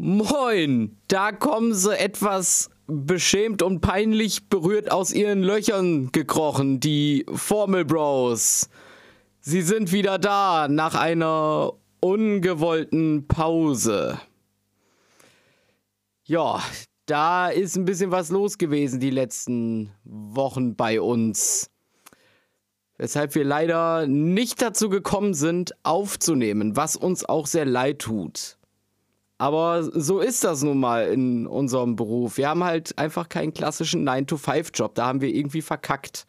Moin, da kommen sie etwas beschämt und peinlich berührt aus ihren Löchern gekrochen, die Formel Bros. Sie sind wieder da nach einer ungewollten Pause. Ja, da ist ein bisschen was los gewesen die letzten Wochen bei uns. Weshalb wir leider nicht dazu gekommen sind, aufzunehmen, was uns auch sehr leid tut. Aber so ist das nun mal in unserem Beruf. Wir haben halt einfach keinen klassischen 9-to-5-Job. Da haben wir irgendwie verkackt.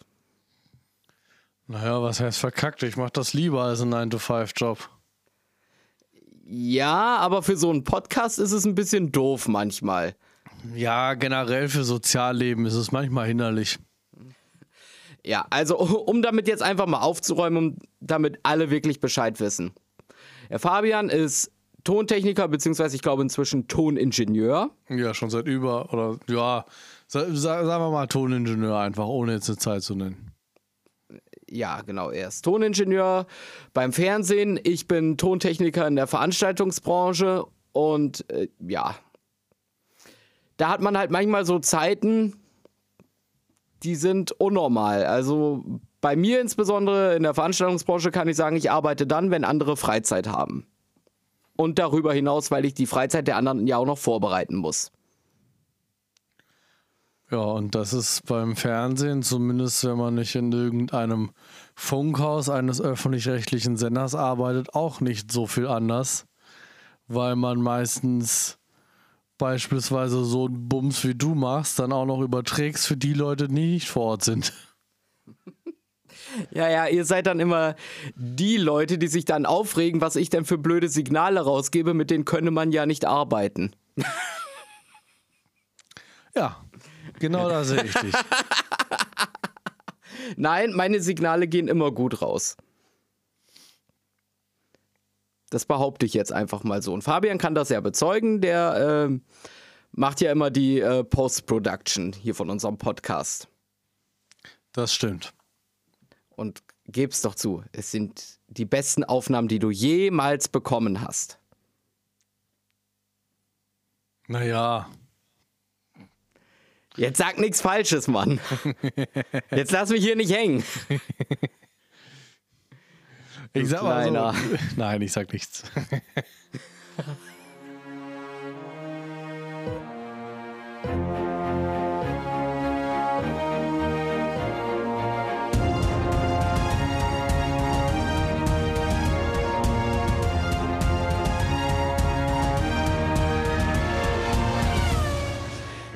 Naja, was heißt verkackt? Ich mache das lieber als ein 9-to-5-Job. Ja, aber für so einen Podcast ist es ein bisschen doof manchmal. Ja, generell für Sozialleben ist es manchmal hinderlich. Ja, also um damit jetzt einfach mal aufzuräumen, um damit alle wirklich Bescheid wissen. Der Fabian ist Tontechniker, beziehungsweise ich glaube inzwischen Toningenieur. Ja, schon seit über, oder ja, sagen wir mal Toningenieur einfach, ohne jetzt eine Zeit zu nennen. Ja, genau, er ist Toningenieur beim Fernsehen. Ich bin Tontechniker in der Veranstaltungsbranche und äh, ja, da hat man halt manchmal so Zeiten, die sind unnormal. Also bei mir insbesondere in der Veranstaltungsbranche kann ich sagen, ich arbeite dann, wenn andere Freizeit haben und darüber hinaus, weil ich die Freizeit der anderen ja auch noch vorbereiten muss. Ja, und das ist beim Fernsehen, zumindest wenn man nicht in irgendeinem Funkhaus eines öffentlich-rechtlichen Senders arbeitet, auch nicht so viel anders, weil man meistens beispielsweise so einen Bums wie du machst, dann auch noch überträgst für die Leute, die nicht vor Ort sind. Ja, ja, ihr seid dann immer die Leute, die sich dann aufregen, was ich denn für blöde Signale rausgebe, mit denen könne man ja nicht arbeiten. Ja, genau da sehe ich dich. Nein, meine Signale gehen immer gut raus. Das behaupte ich jetzt einfach mal so. Und Fabian kann das ja bezeugen, der äh, macht ja immer die äh, Post-Production hier von unserem Podcast. Das stimmt. Und geb's doch zu, es sind die besten Aufnahmen, die du jemals bekommen hast. Naja. Jetzt sag nichts Falsches, Mann. Jetzt lass mich hier nicht hängen. Ich sag mal so. Nein, ich sag nichts.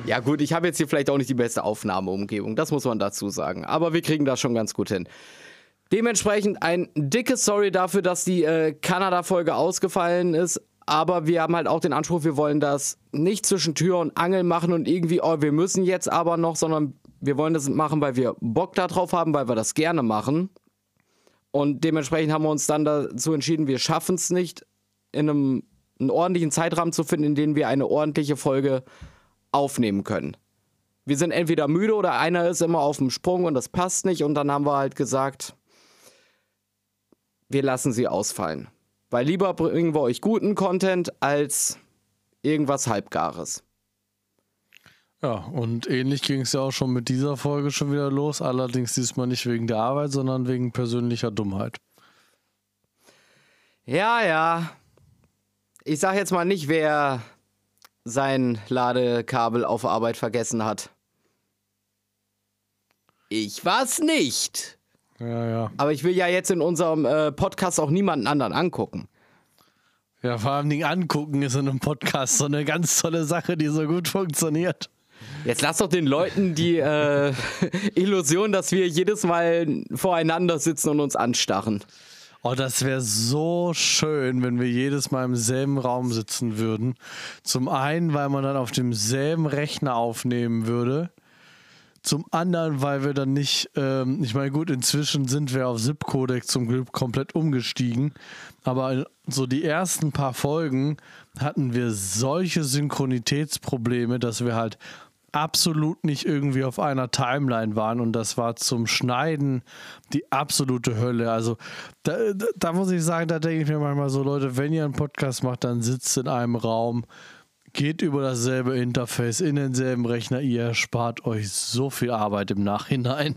Ja gut, ich habe jetzt hier vielleicht auch nicht die beste Aufnahmeumgebung, das muss man dazu sagen. Aber wir kriegen das schon ganz gut hin. Dementsprechend ein dickes Sorry dafür, dass die äh, Kanada-Folge ausgefallen ist. Aber wir haben halt auch den Anspruch, wir wollen das nicht zwischen Tür und Angel machen und irgendwie, oh, wir müssen jetzt aber noch, sondern wir wollen das machen, weil wir Bock darauf haben, weil wir das gerne machen. Und dementsprechend haben wir uns dann dazu entschieden, wir schaffen es nicht, in einem einen ordentlichen Zeitrahmen zu finden, in dem wir eine ordentliche Folge aufnehmen können. Wir sind entweder müde oder einer ist immer auf dem Sprung und das passt nicht und dann haben wir halt gesagt, wir lassen sie ausfallen. Weil lieber bringen wir euch guten Content als irgendwas Halbgares. Ja, und ähnlich ging es ja auch schon mit dieser Folge schon wieder los. Allerdings diesmal nicht wegen der Arbeit, sondern wegen persönlicher Dummheit. Ja, ja. Ich sag jetzt mal nicht, wer sein Ladekabel auf Arbeit vergessen hat. Ich war's nicht. Ja, ja. Aber ich will ja jetzt in unserem äh, Podcast auch niemanden anderen angucken. Ja, vor allem Dingen angucken ist in einem Podcast so eine ganz tolle Sache, die so gut funktioniert. Jetzt lass doch den Leuten die äh, Illusion, dass wir jedes Mal voreinander sitzen und uns anstarren. Oh, das wäre so schön, wenn wir jedes Mal im selben Raum sitzen würden. Zum einen, weil man dann auf demselben Rechner aufnehmen würde. Zum anderen, weil wir dann nicht, ähm, ich meine, gut, inzwischen sind wir auf ZIP-Codec zum Glück komplett umgestiegen. Aber so die ersten paar Folgen hatten wir solche Synchronitätsprobleme, dass wir halt absolut nicht irgendwie auf einer Timeline waren und das war zum Schneiden die absolute Hölle. Also da, da muss ich sagen, da denke ich mir manchmal so, Leute, wenn ihr einen Podcast macht, dann sitzt in einem Raum, geht über dasselbe Interface in denselben Rechner. Ihr spart euch so viel Arbeit im Nachhinein.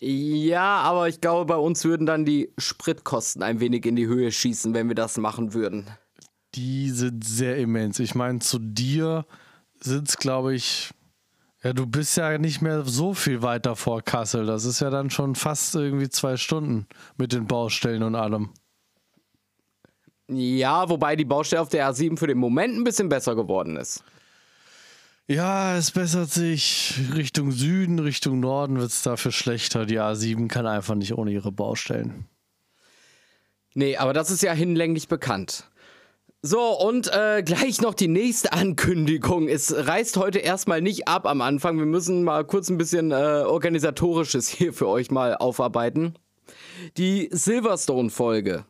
Ja, aber ich glaube, bei uns würden dann die Spritkosten ein wenig in die Höhe schießen, wenn wir das machen würden. Die sind sehr immens. Ich meine, zu dir sind es, glaube ich, ja, du bist ja nicht mehr so viel weiter vor Kassel. Das ist ja dann schon fast irgendwie zwei Stunden mit den Baustellen und allem. Ja, wobei die Baustelle auf der A7 für den Moment ein bisschen besser geworden ist. Ja, es bessert sich Richtung Süden, Richtung Norden wird es dafür schlechter. Die A7 kann einfach nicht ohne ihre Baustellen. Nee, aber das ist ja hinlänglich bekannt. So, und äh, gleich noch die nächste Ankündigung. Es reißt heute erstmal nicht ab am Anfang. Wir müssen mal kurz ein bisschen äh, organisatorisches hier für euch mal aufarbeiten. Die Silverstone-Folge.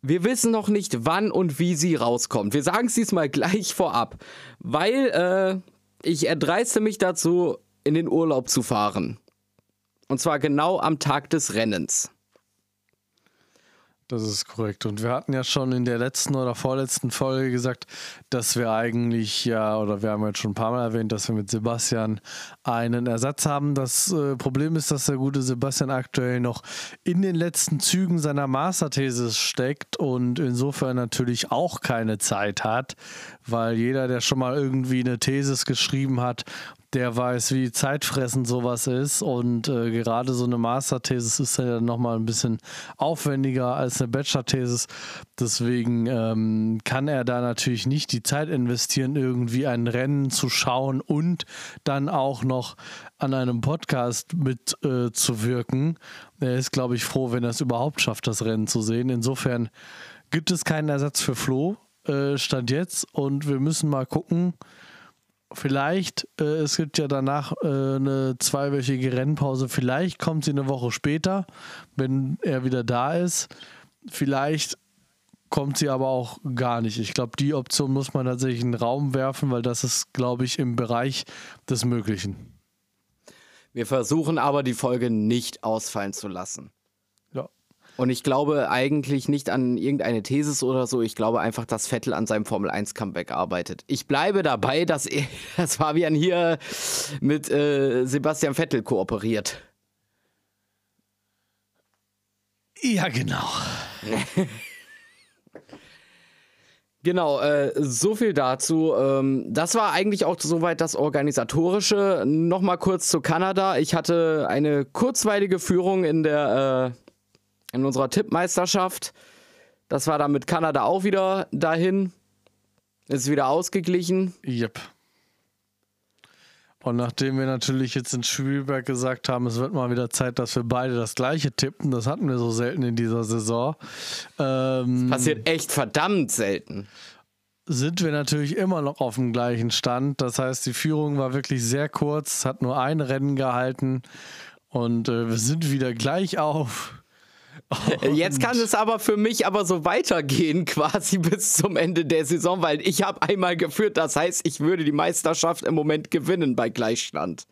Wir wissen noch nicht, wann und wie sie rauskommt. Wir sagen es diesmal gleich vorab, weil äh, ich erdreiste mich dazu, in den Urlaub zu fahren. Und zwar genau am Tag des Rennens. Das ist korrekt. Und wir hatten ja schon in der letzten oder vorletzten Folge gesagt, dass wir eigentlich ja, oder wir haben jetzt schon ein paar Mal erwähnt, dass wir mit Sebastian einen Ersatz haben. Das äh, Problem ist, dass der gute Sebastian aktuell noch in den letzten Zügen seiner Masterthesis steckt und insofern natürlich auch keine Zeit hat, weil jeder, der schon mal irgendwie eine Thesis geschrieben hat, der weiß, wie zeitfressend sowas ist. Und äh, gerade so eine Masterthesis ist ja nochmal ein bisschen aufwendiger als eine Bachelor-Thesis. Deswegen ähm, kann er da natürlich nicht die Zeit investieren, irgendwie ein Rennen zu schauen und dann auch noch an einem Podcast mitzuwirken. Äh, er ist, glaube ich, froh, wenn er es überhaupt schafft, das Rennen zu sehen. Insofern gibt es keinen Ersatz für Flo, äh, Stand jetzt. Und wir müssen mal gucken, vielleicht, äh, es gibt ja danach äh, eine zweiwöchige Rennpause, vielleicht kommt sie eine Woche später, wenn er wieder da ist. Vielleicht kommt sie aber auch gar nicht. Ich glaube, die Option muss man tatsächlich in den Raum werfen, weil das ist, glaube ich, im Bereich des Möglichen. Wir versuchen aber, die Folge nicht ausfallen zu lassen. Und ich glaube eigentlich nicht an irgendeine Thesis oder so. Ich glaube einfach, dass Vettel an seinem Formel 1 Comeback arbeitet. Ich bleibe dabei, dass, er, dass Fabian hier mit äh, Sebastian Vettel kooperiert. Ja, genau. Genau, äh, so viel dazu. Ähm, das war eigentlich auch soweit das Organisatorische. Nochmal kurz zu Kanada. Ich hatte eine kurzweilige Führung in der äh, in unserer Tippmeisterschaft. Das war dann mit Kanada auch wieder dahin. Ist wieder ausgeglichen. Yep. Und nachdem wir natürlich jetzt in Spielberg gesagt haben, es wird mal wieder Zeit, dass wir beide das gleiche tippen, das hatten wir so selten in dieser Saison. Ähm, passiert echt verdammt selten. Sind wir natürlich immer noch auf dem gleichen Stand. Das heißt, die Führung war wirklich sehr kurz, hat nur ein Rennen gehalten und äh, wir sind wieder gleich auf. Und Jetzt kann es aber für mich aber so weitergehen, quasi bis zum Ende der Saison, weil ich habe einmal geführt. Das heißt, ich würde die Meisterschaft im Moment gewinnen bei Gleichstand.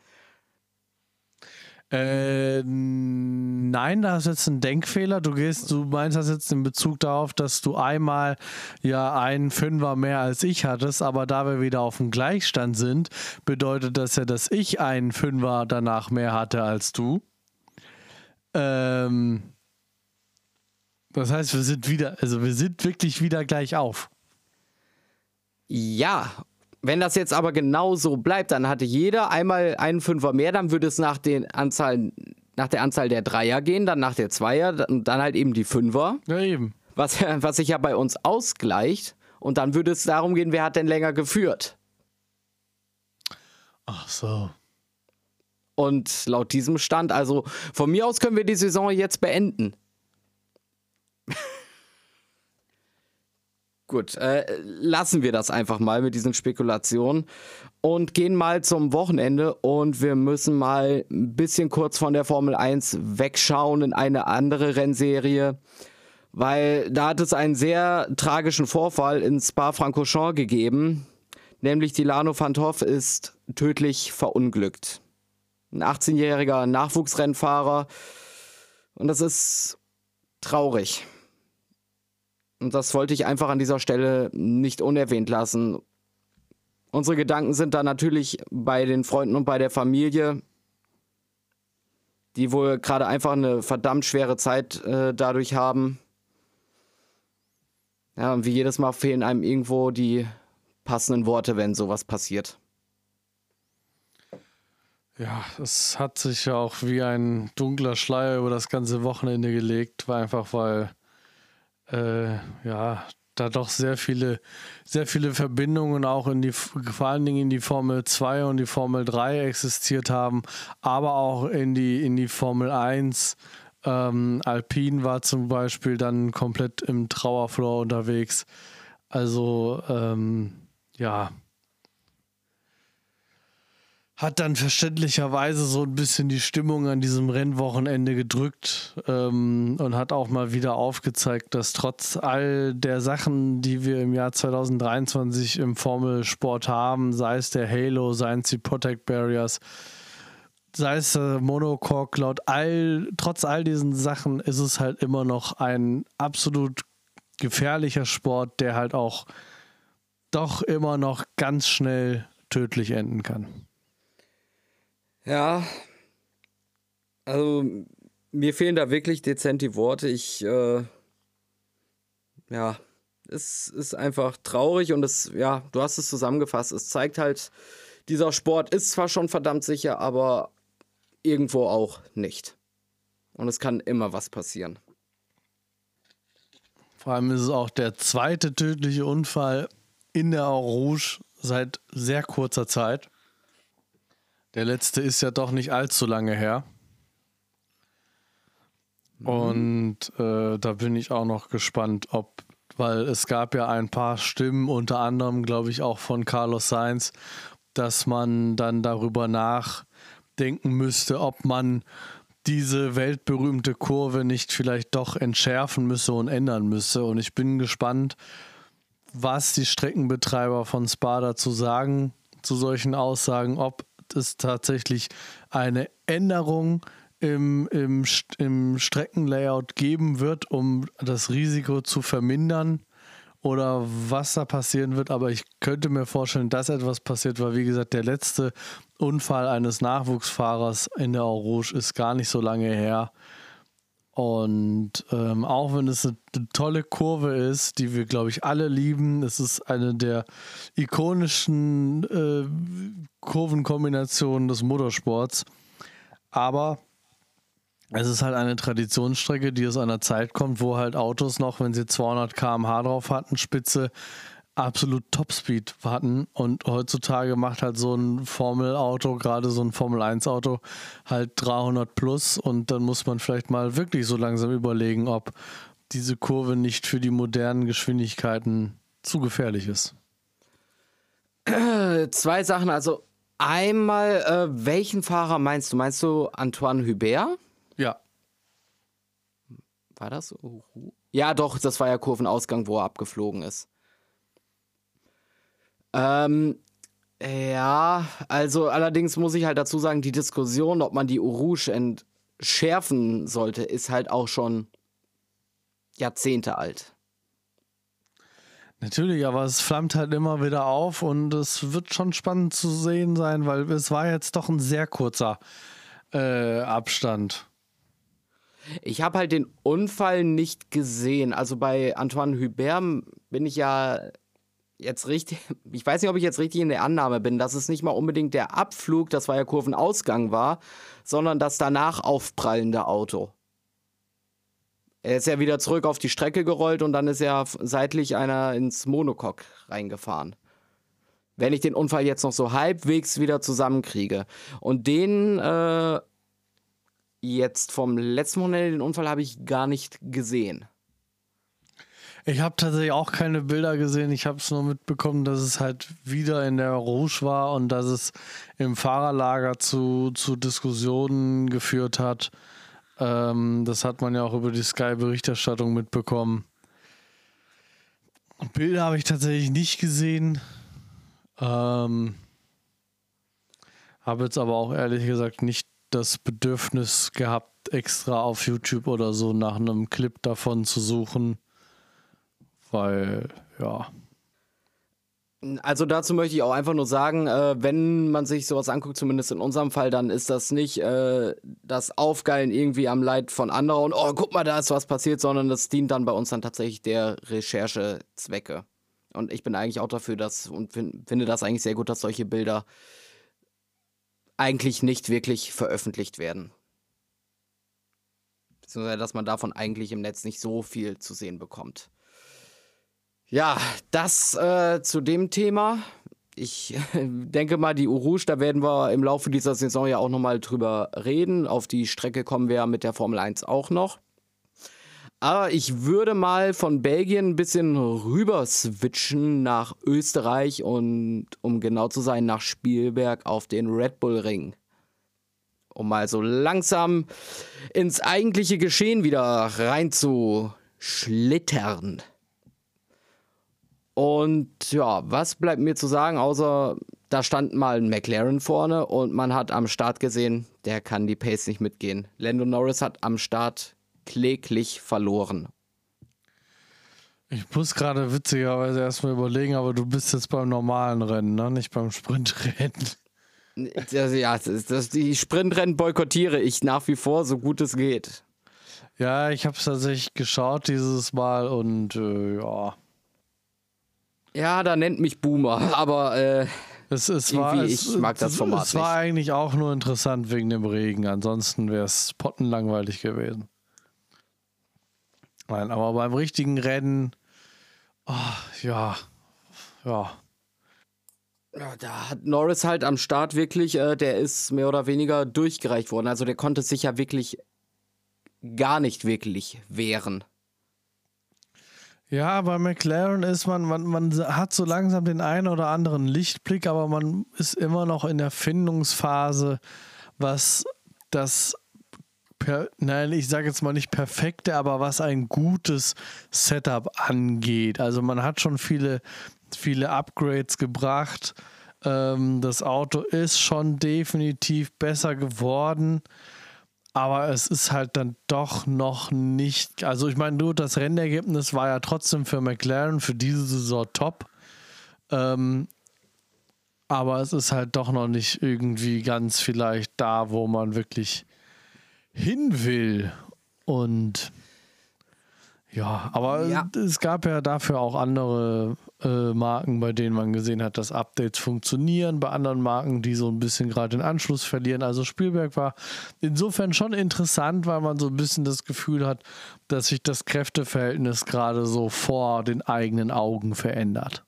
Äh, nein, da ist jetzt ein Denkfehler. Du gehst, du meinst das jetzt in Bezug darauf, dass du einmal ja einen Fünfer mehr als ich hattest, aber da wir wieder auf dem Gleichstand sind, bedeutet das ja, dass ich einen Fünfer danach mehr hatte als du. Ähm, das heißt, wir sind wieder, also wir sind wirklich wieder gleich auf. Ja, wenn das jetzt aber genau so bleibt, dann hatte jeder einmal einen Fünfer mehr, dann würde es nach, den Anzahl, nach der Anzahl der Dreier gehen, dann nach der Zweier und dann halt eben die Fünfer. Ja, eben. Was, was sich ja bei uns ausgleicht. Und dann würde es darum gehen, wer hat denn länger geführt. Ach so. Und laut diesem Stand, also von mir aus können wir die Saison jetzt beenden. Gut, äh, lassen wir das einfach mal mit diesen Spekulationen und gehen mal zum Wochenende und wir müssen mal ein bisschen kurz von der Formel 1 wegschauen in eine andere Rennserie, weil da hat es einen sehr tragischen Vorfall in Spa-Francorchamps gegeben, nämlich die Lano van Toff ist tödlich verunglückt. Ein 18-jähriger Nachwuchsrennfahrer und das ist traurig. Und das wollte ich einfach an dieser Stelle nicht unerwähnt lassen. Unsere Gedanken sind da natürlich bei den Freunden und bei der Familie, die wohl gerade einfach eine verdammt schwere Zeit äh, dadurch haben. Ja, und wie jedes Mal fehlen einem irgendwo die passenden Worte, wenn sowas passiert. Ja, es hat sich ja auch wie ein dunkler Schleier über das ganze Wochenende gelegt, war einfach weil äh, ja da doch sehr viele, sehr viele Verbindungen auch in die, vor allen Dingen in die Formel 2 und die Formel 3 existiert haben, aber auch in die, in die Formel 1. Ähm, Alpine war zum Beispiel dann komplett im Trauerflor unterwegs. Also, ähm, ja, hat dann verständlicherweise so ein bisschen die Stimmung an diesem Rennwochenende gedrückt ähm, und hat auch mal wieder aufgezeigt, dass trotz all der Sachen, die wir im Jahr 2023 im Formelsport haben, sei es der Halo, seien es die Protect Barriers, sei es der Monocoque, laut all, trotz all diesen Sachen ist es halt immer noch ein absolut gefährlicher Sport, der halt auch doch immer noch ganz schnell tödlich enden kann. Ja, also mir fehlen da wirklich dezent die Worte. Ich, äh, ja, es ist einfach traurig und es, ja, du hast es zusammengefasst. Es zeigt halt, dieser Sport ist zwar schon verdammt sicher, aber irgendwo auch nicht. Und es kann immer was passieren. Vor allem ist es auch der zweite tödliche Unfall in der Rouge seit sehr kurzer Zeit. Der letzte ist ja doch nicht allzu lange her. Mhm. Und äh, da bin ich auch noch gespannt, ob, weil es gab ja ein paar Stimmen, unter anderem, glaube ich, auch von Carlos Sainz, dass man dann darüber nachdenken müsste, ob man diese weltberühmte Kurve nicht vielleicht doch entschärfen müsse und ändern müsse. Und ich bin gespannt, was die Streckenbetreiber von Spa dazu sagen, zu solchen Aussagen, ob es tatsächlich eine Änderung im, im, im Streckenlayout geben wird, um das Risiko zu vermindern oder was da passieren wird. Aber ich könnte mir vorstellen, dass etwas passiert, weil wie gesagt, der letzte Unfall eines Nachwuchsfahrers in der Rouge ist gar nicht so lange her. Und ähm, auch wenn es eine, eine, tolle Kurve ist, die wir, glaube ich, alle lieben, es ist eine der ikonischen äh, Kurvenkombinationen des Motorsports. Aber es ist halt eine Traditionsstrecke, die aus einer Zeit kommt, wo halt Autos noch, wenn sie 200 km/h drauf hatten, Spitze, absolut Topspeed hatten und heutzutage macht halt so ein Formel-Auto, gerade so ein Formel-1-Auto, halt 300 plus und dann muss man vielleicht mal wirklich so langsam überlegen, ob diese Kurve nicht für die modernen Geschwindigkeiten zu gefährlich ist. Zwei Sachen, also einmal, äh, welchen Fahrer meinst du? Meinst du Antoine Hubert? Ja. War das? Ja, doch, das war ja Kurvenausgang, wo er abgeflogen ist. Ähm, ja, also allerdings muss ich halt dazu sagen, die Diskussion, ob man die Urush entschärfen sollte, ist halt auch schon Jahrzehnte alt. Natürlich, aber es flammt halt immer wieder auf und es wird schon spannend zu sehen sein, weil es war jetzt doch ein sehr kurzer äh, Abstand. Ich habe halt den Unfall nicht gesehen. Also bei Antoine Hubert bin ich ja jetzt richtig, ich weiß nicht, ob ich jetzt richtig in der Annahme bin, dass es nicht mal unbedingt der Abflug, das war ja Kurvenausgang war, sondern das danach aufprallende Auto. Er ist ja wieder zurück auf die Strecke gerollt und dann ist er seitlich einer ins Monocoque reingefahren. Wenn ich den Unfall jetzt noch so halbwegs wieder zusammenkriege. Und den äh, jetzt vom letzten Monat, den Unfall habe ich gar nicht gesehen. Ich habe tatsächlich auch keine Bilder gesehen. Ich habe es nur mitbekommen, dass es halt wieder in der Rouge war und dass es im Fahrerlager zu, zu Diskussionen geführt hat. Ähm, das hat man ja auch über die Sky-Berichterstattung mitbekommen. Bilder habe ich tatsächlich nicht gesehen. Ähm, habe jetzt aber auch ehrlich gesagt nicht das Bedürfnis gehabt, extra auf YouTube oder so nach einem Clip davon zu suchen weil, ja. Also dazu möchte ich auch einfach nur sagen, äh, wenn man sich sowas anguckt, zumindest in unserem Fall, dann ist das nicht äh, das Aufgeilen irgendwie am Leid von anderen und oh, guck mal, da ist was passiert, sondern das dient dann bei uns dann tatsächlich der Recherchezwecke. Und ich bin eigentlich auch dafür, dass und find, finde das eigentlich sehr gut, dass solche Bilder eigentlich nicht wirklich veröffentlicht werden. Beziehungsweise, dass man davon eigentlich im Netz nicht so viel zu sehen bekommt. Ja, das äh, zu dem Thema. Ich denke mal, die Urush, da werden wir im Laufe dieser Saison ja auch nochmal drüber reden. Auf die Strecke kommen wir mit der Formel 1 auch noch. Aber ich würde mal von Belgien ein bisschen rüber switchen nach Österreich und um genau zu sein, nach Spielberg auf den Red Bull Ring. Um mal so langsam ins eigentliche Geschehen wieder reinzuschlittern. Und ja, was bleibt mir zu sagen, außer da stand mal ein McLaren vorne und man hat am Start gesehen, der kann die Pace nicht mitgehen. Lando Norris hat am Start kläglich verloren. Ich muss gerade witzigerweise erstmal überlegen, aber du bist jetzt beim normalen Rennen, ne? nicht beim Sprintrennen. Ja, das, das, die Sprintrennen boykottiere ich nach wie vor, so gut es geht. Ja, ich habe es tatsächlich geschaut dieses Mal und äh, ja. Ja, da nennt mich Boomer, aber äh, es, es war, es, ich mag das Format Es war nicht. eigentlich auch nur interessant wegen dem Regen, ansonsten wäre es pottenlangweilig gewesen. Nein, aber beim richtigen Rennen, oh, ja, ja. Ja, da hat Norris halt am Start wirklich, äh, der ist mehr oder weniger durchgereicht worden. Also der konnte sich ja wirklich gar nicht wirklich wehren. Ja, bei McLaren ist man, man, man hat so langsam den einen oder anderen Lichtblick, aber man ist immer noch in der Findungsphase, was das, per, nein, ich sage jetzt mal nicht perfekte, aber was ein gutes Setup angeht. Also man hat schon viele, viele Upgrades gebracht. Ähm, das Auto ist schon definitiv besser geworden aber es ist halt dann doch noch nicht. Also, ich meine, nur das Rennergebnis war ja trotzdem für McLaren für diese Saison top. Ähm, aber es ist halt doch noch nicht irgendwie ganz vielleicht da, wo man wirklich hin will. Und ja, aber ja. es gab ja dafür auch andere äh, Marken, bei denen man gesehen hat, dass Updates funktionieren, bei anderen Marken, die so ein bisschen gerade den Anschluss verlieren. Also Spielberg war insofern schon interessant, weil man so ein bisschen das Gefühl hat, dass sich das Kräfteverhältnis gerade so vor den eigenen Augen verändert.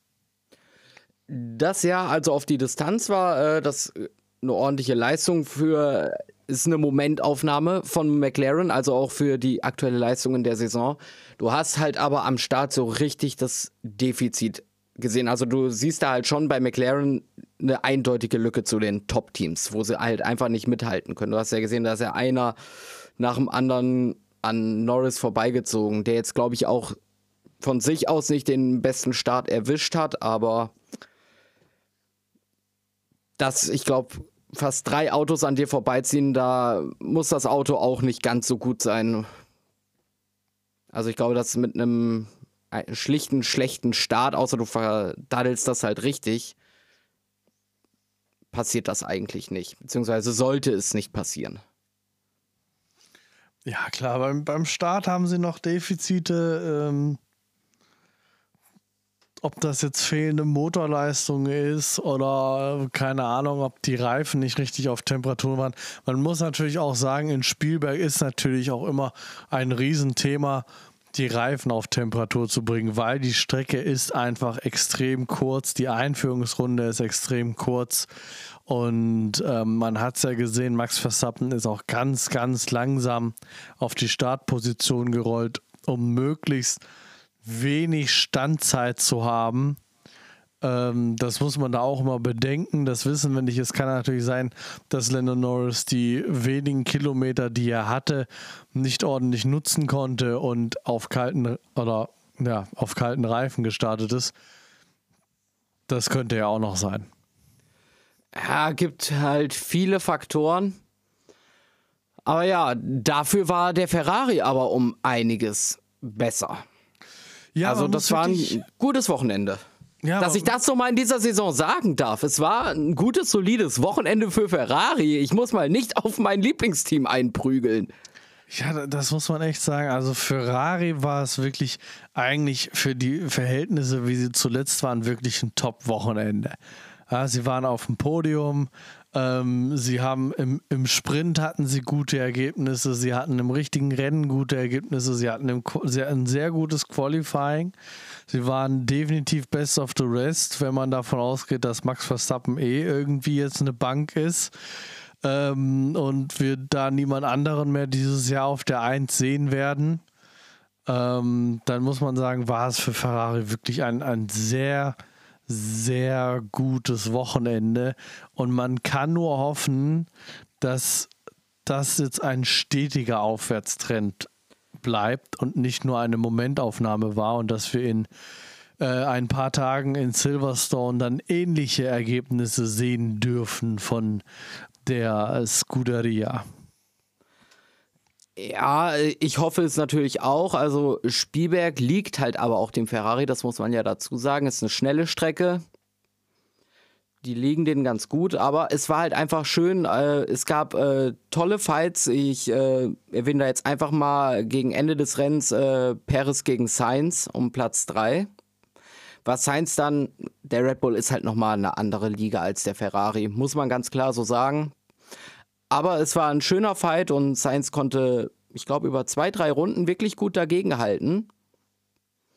Das ja, also auf die Distanz war äh, das eine ordentliche Leistung für ist eine Momentaufnahme von McLaren, also auch für die aktuelle Leistung in der Saison. Du hast halt aber am Start so richtig das Defizit gesehen. Also du siehst da halt schon bei McLaren eine eindeutige Lücke zu den Top-Teams, wo sie halt einfach nicht mithalten können. Du hast ja gesehen, da ist ja einer nach dem anderen an Norris vorbeigezogen, der jetzt, glaube ich, auch von sich aus nicht den besten Start erwischt hat, aber das, ich glaube, fast drei Autos an dir vorbeiziehen, da muss das Auto auch nicht ganz so gut sein. Also ich glaube, dass mit einem schlichten, schlechten Start, außer du verdaddelst das halt richtig, passiert das eigentlich nicht. Beziehungsweise sollte es nicht passieren. Ja, klar, beim, beim Start haben sie noch Defizite. Ähm, ob das jetzt fehlende Motorleistung ist oder keine Ahnung, ob die Reifen nicht richtig auf Temperatur waren. Man muss natürlich auch sagen, in Spielberg ist natürlich auch immer ein Riesenthema, die Reifen auf Temperatur zu bringen, weil die Strecke ist einfach extrem kurz, die Einführungsrunde ist extrem kurz und ähm, man hat es ja gesehen, Max Verstappen ist auch ganz, ganz langsam auf die Startposition gerollt, um möglichst wenig Standzeit zu haben. Ähm, das muss man da auch immer bedenken. Das wissen wir nicht. Es kann natürlich sein, dass Lennon Norris die wenigen Kilometer, die er hatte, nicht ordentlich nutzen konnte und auf kalten oder ja, auf kalten Reifen gestartet ist. Das könnte ja auch noch sein. Ja, gibt halt viele Faktoren. Aber ja, dafür war der Ferrari aber um einiges besser. Ja, also das war ein gutes Wochenende. Ja, Dass ich das so mal in dieser Saison sagen darf. Es war ein gutes, solides Wochenende für Ferrari. Ich muss mal nicht auf mein Lieblingsteam einprügeln. Ja, das muss man echt sagen. Also Ferrari war es wirklich eigentlich für die Verhältnisse, wie sie zuletzt waren, wirklich ein Top-Wochenende. Ja, sie waren auf dem Podium, ähm, sie haben im, im Sprint hatten sie gute Ergebnisse, sie hatten im richtigen Rennen gute Ergebnisse, sie hatten, im, sie hatten ein sehr gutes Qualifying. Sie waren definitiv best of the rest, wenn man davon ausgeht, dass Max Verstappen eh irgendwie jetzt eine Bank ist. Ähm, und wir da niemand anderen mehr dieses Jahr auf der 1 sehen werden. Ähm, dann muss man sagen, war es für Ferrari wirklich ein, ein sehr, sehr gutes Wochenende. Und man kann nur hoffen, dass das jetzt ein stetiger Aufwärtstrend bleibt und nicht nur eine Momentaufnahme war und dass wir in äh, ein paar Tagen in Silverstone dann ähnliche Ergebnisse sehen dürfen von der Scuderia. Ja, ich hoffe es natürlich auch. Also Spielberg liegt halt aber auch dem Ferrari, das muss man ja dazu sagen. Es ist eine schnelle Strecke. Die liegen denen ganz gut, aber es war halt einfach schön. Äh, es gab äh, tolle Fights. Ich äh, erwähne da jetzt einfach mal gegen Ende des Rennens Paris gegen Sainz um Platz 3. Was Sainz dann, der Red Bull ist halt nochmal eine andere Liga als der Ferrari, muss man ganz klar so sagen. Aber es war ein schöner Fight und Sainz konnte, ich glaube, über zwei, drei Runden wirklich gut dagegenhalten.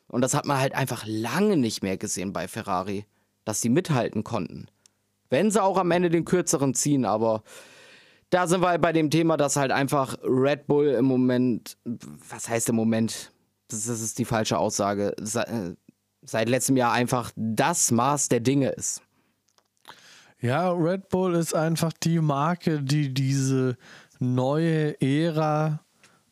Und das hat man halt einfach lange nicht mehr gesehen bei Ferrari, dass sie mithalten konnten. Wenn sie auch am Ende den kürzeren ziehen, aber da sind wir halt bei dem Thema, dass halt einfach Red Bull im Moment, was heißt im Moment? Das, das ist die falsche Aussage. Äh, seit letztem Jahr einfach das Maß der Dinge ist. Ja, Red Bull ist einfach die Marke, die diese neue Ära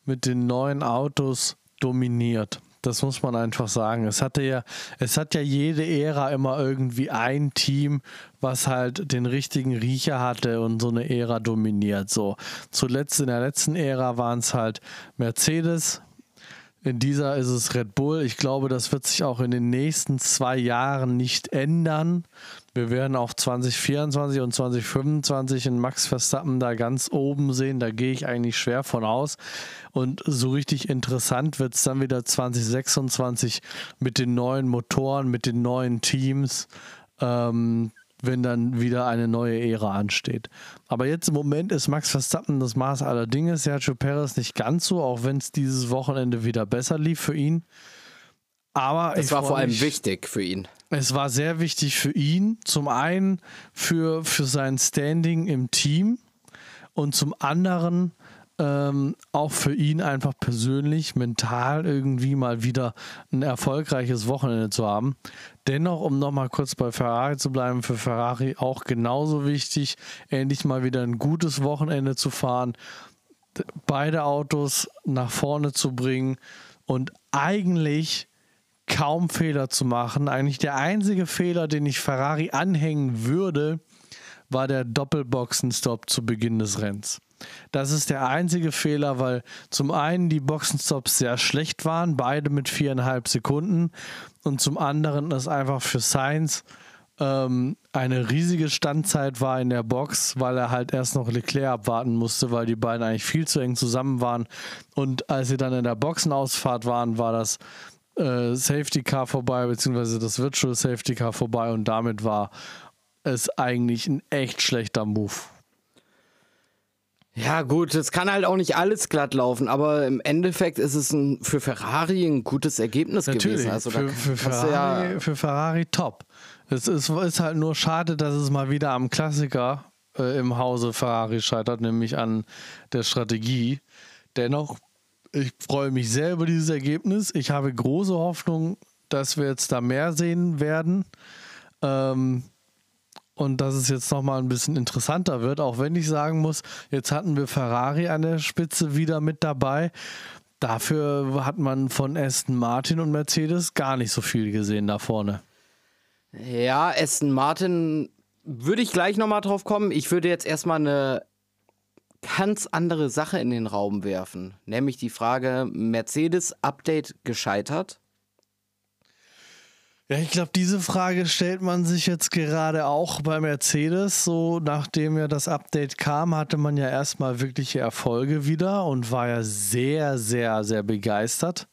mit den neuen Autos dominiert. Das muss man einfach sagen. Es hatte ja, es hat ja jede Ära immer irgendwie ein Team, was halt den richtigen Riecher hatte und so eine Ära dominiert. So zuletzt in der letzten Ära waren es halt Mercedes, in dieser ist es Red Bull. Ich glaube, das wird sich auch in den nächsten zwei Jahren nicht ändern. Wir werden auch 2024 und 2025 in Max Verstappen da ganz oben sehen. Da gehe ich eigentlich schwer von aus. Und so richtig interessant wird es dann wieder 2026 mit den neuen Motoren, mit den neuen Teams. Ähm, wenn dann wieder eine neue Ära ansteht. Aber jetzt im Moment ist Max Verstappen das Maß aller Dinge, Sergio Perez nicht ganz so, auch wenn es dieses Wochenende wieder besser lief für ihn. Aber es war vor allem mich, wichtig für ihn. Es war sehr wichtig für ihn. Zum einen für, für sein Standing im Team und zum anderen ähm, auch für ihn einfach persönlich, mental irgendwie mal wieder ein erfolgreiches Wochenende zu haben. Dennoch, um nochmal kurz bei Ferrari zu bleiben, für Ferrari auch genauso wichtig, endlich mal wieder ein gutes Wochenende zu fahren, beide Autos nach vorne zu bringen und eigentlich kaum Fehler zu machen. Eigentlich der einzige Fehler, den ich Ferrari anhängen würde, war der Doppelboxenstopp zu Beginn des Rennens. Das ist der einzige Fehler, weil zum einen die Boxenstops sehr schlecht waren, beide mit viereinhalb Sekunden, und zum anderen ist einfach für Sainz ähm, eine riesige Standzeit war in der Box, weil er halt erst noch Leclerc abwarten musste, weil die beiden eigentlich viel zu eng zusammen waren. Und als sie dann in der Boxenausfahrt waren, war das äh, Safety Car vorbei, beziehungsweise das Virtual Safety Car vorbei und damit war es eigentlich ein echt schlechter Move. Ja, gut, es kann halt auch nicht alles glatt laufen, aber im Endeffekt ist es ein, für Ferrari ein gutes Ergebnis Natürlich, gewesen. Also für, für, Ferrari, ja für Ferrari top. Es ist, ist, halt nur schade, dass es mal wieder am Klassiker äh, im Hause Ferrari scheitert, nämlich an der Strategie. Dennoch, ich freue mich sehr über dieses Ergebnis. Ich habe große Hoffnung, dass wir jetzt da mehr sehen werden. Ähm, und dass es jetzt nochmal ein bisschen interessanter wird, auch wenn ich sagen muss, jetzt hatten wir Ferrari an der Spitze wieder mit dabei. Dafür hat man von Aston Martin und Mercedes gar nicht so viel gesehen da vorne. Ja, Aston Martin würde ich gleich nochmal drauf kommen. Ich würde jetzt erstmal eine ganz andere Sache in den Raum werfen, nämlich die Frage Mercedes Update gescheitert. Ja, ich glaube, diese Frage stellt man sich jetzt gerade auch bei Mercedes. So, nachdem ja das Update kam, hatte man ja erstmal wirkliche Erfolge wieder und war ja sehr, sehr, sehr begeistert.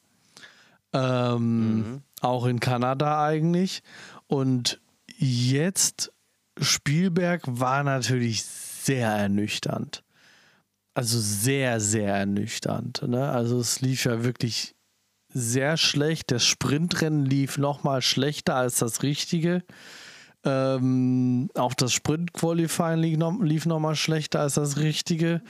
Ähm, mhm. Auch in Kanada eigentlich. Und jetzt Spielberg war natürlich sehr ernüchternd. Also sehr, sehr ernüchternd. Ne? Also es lief ja wirklich sehr schlecht. Das Sprintrennen lief nochmal schlechter als das richtige. Ähm, auch das Sprint-Qualifying lief, noch, lief nochmal schlechter als das richtige.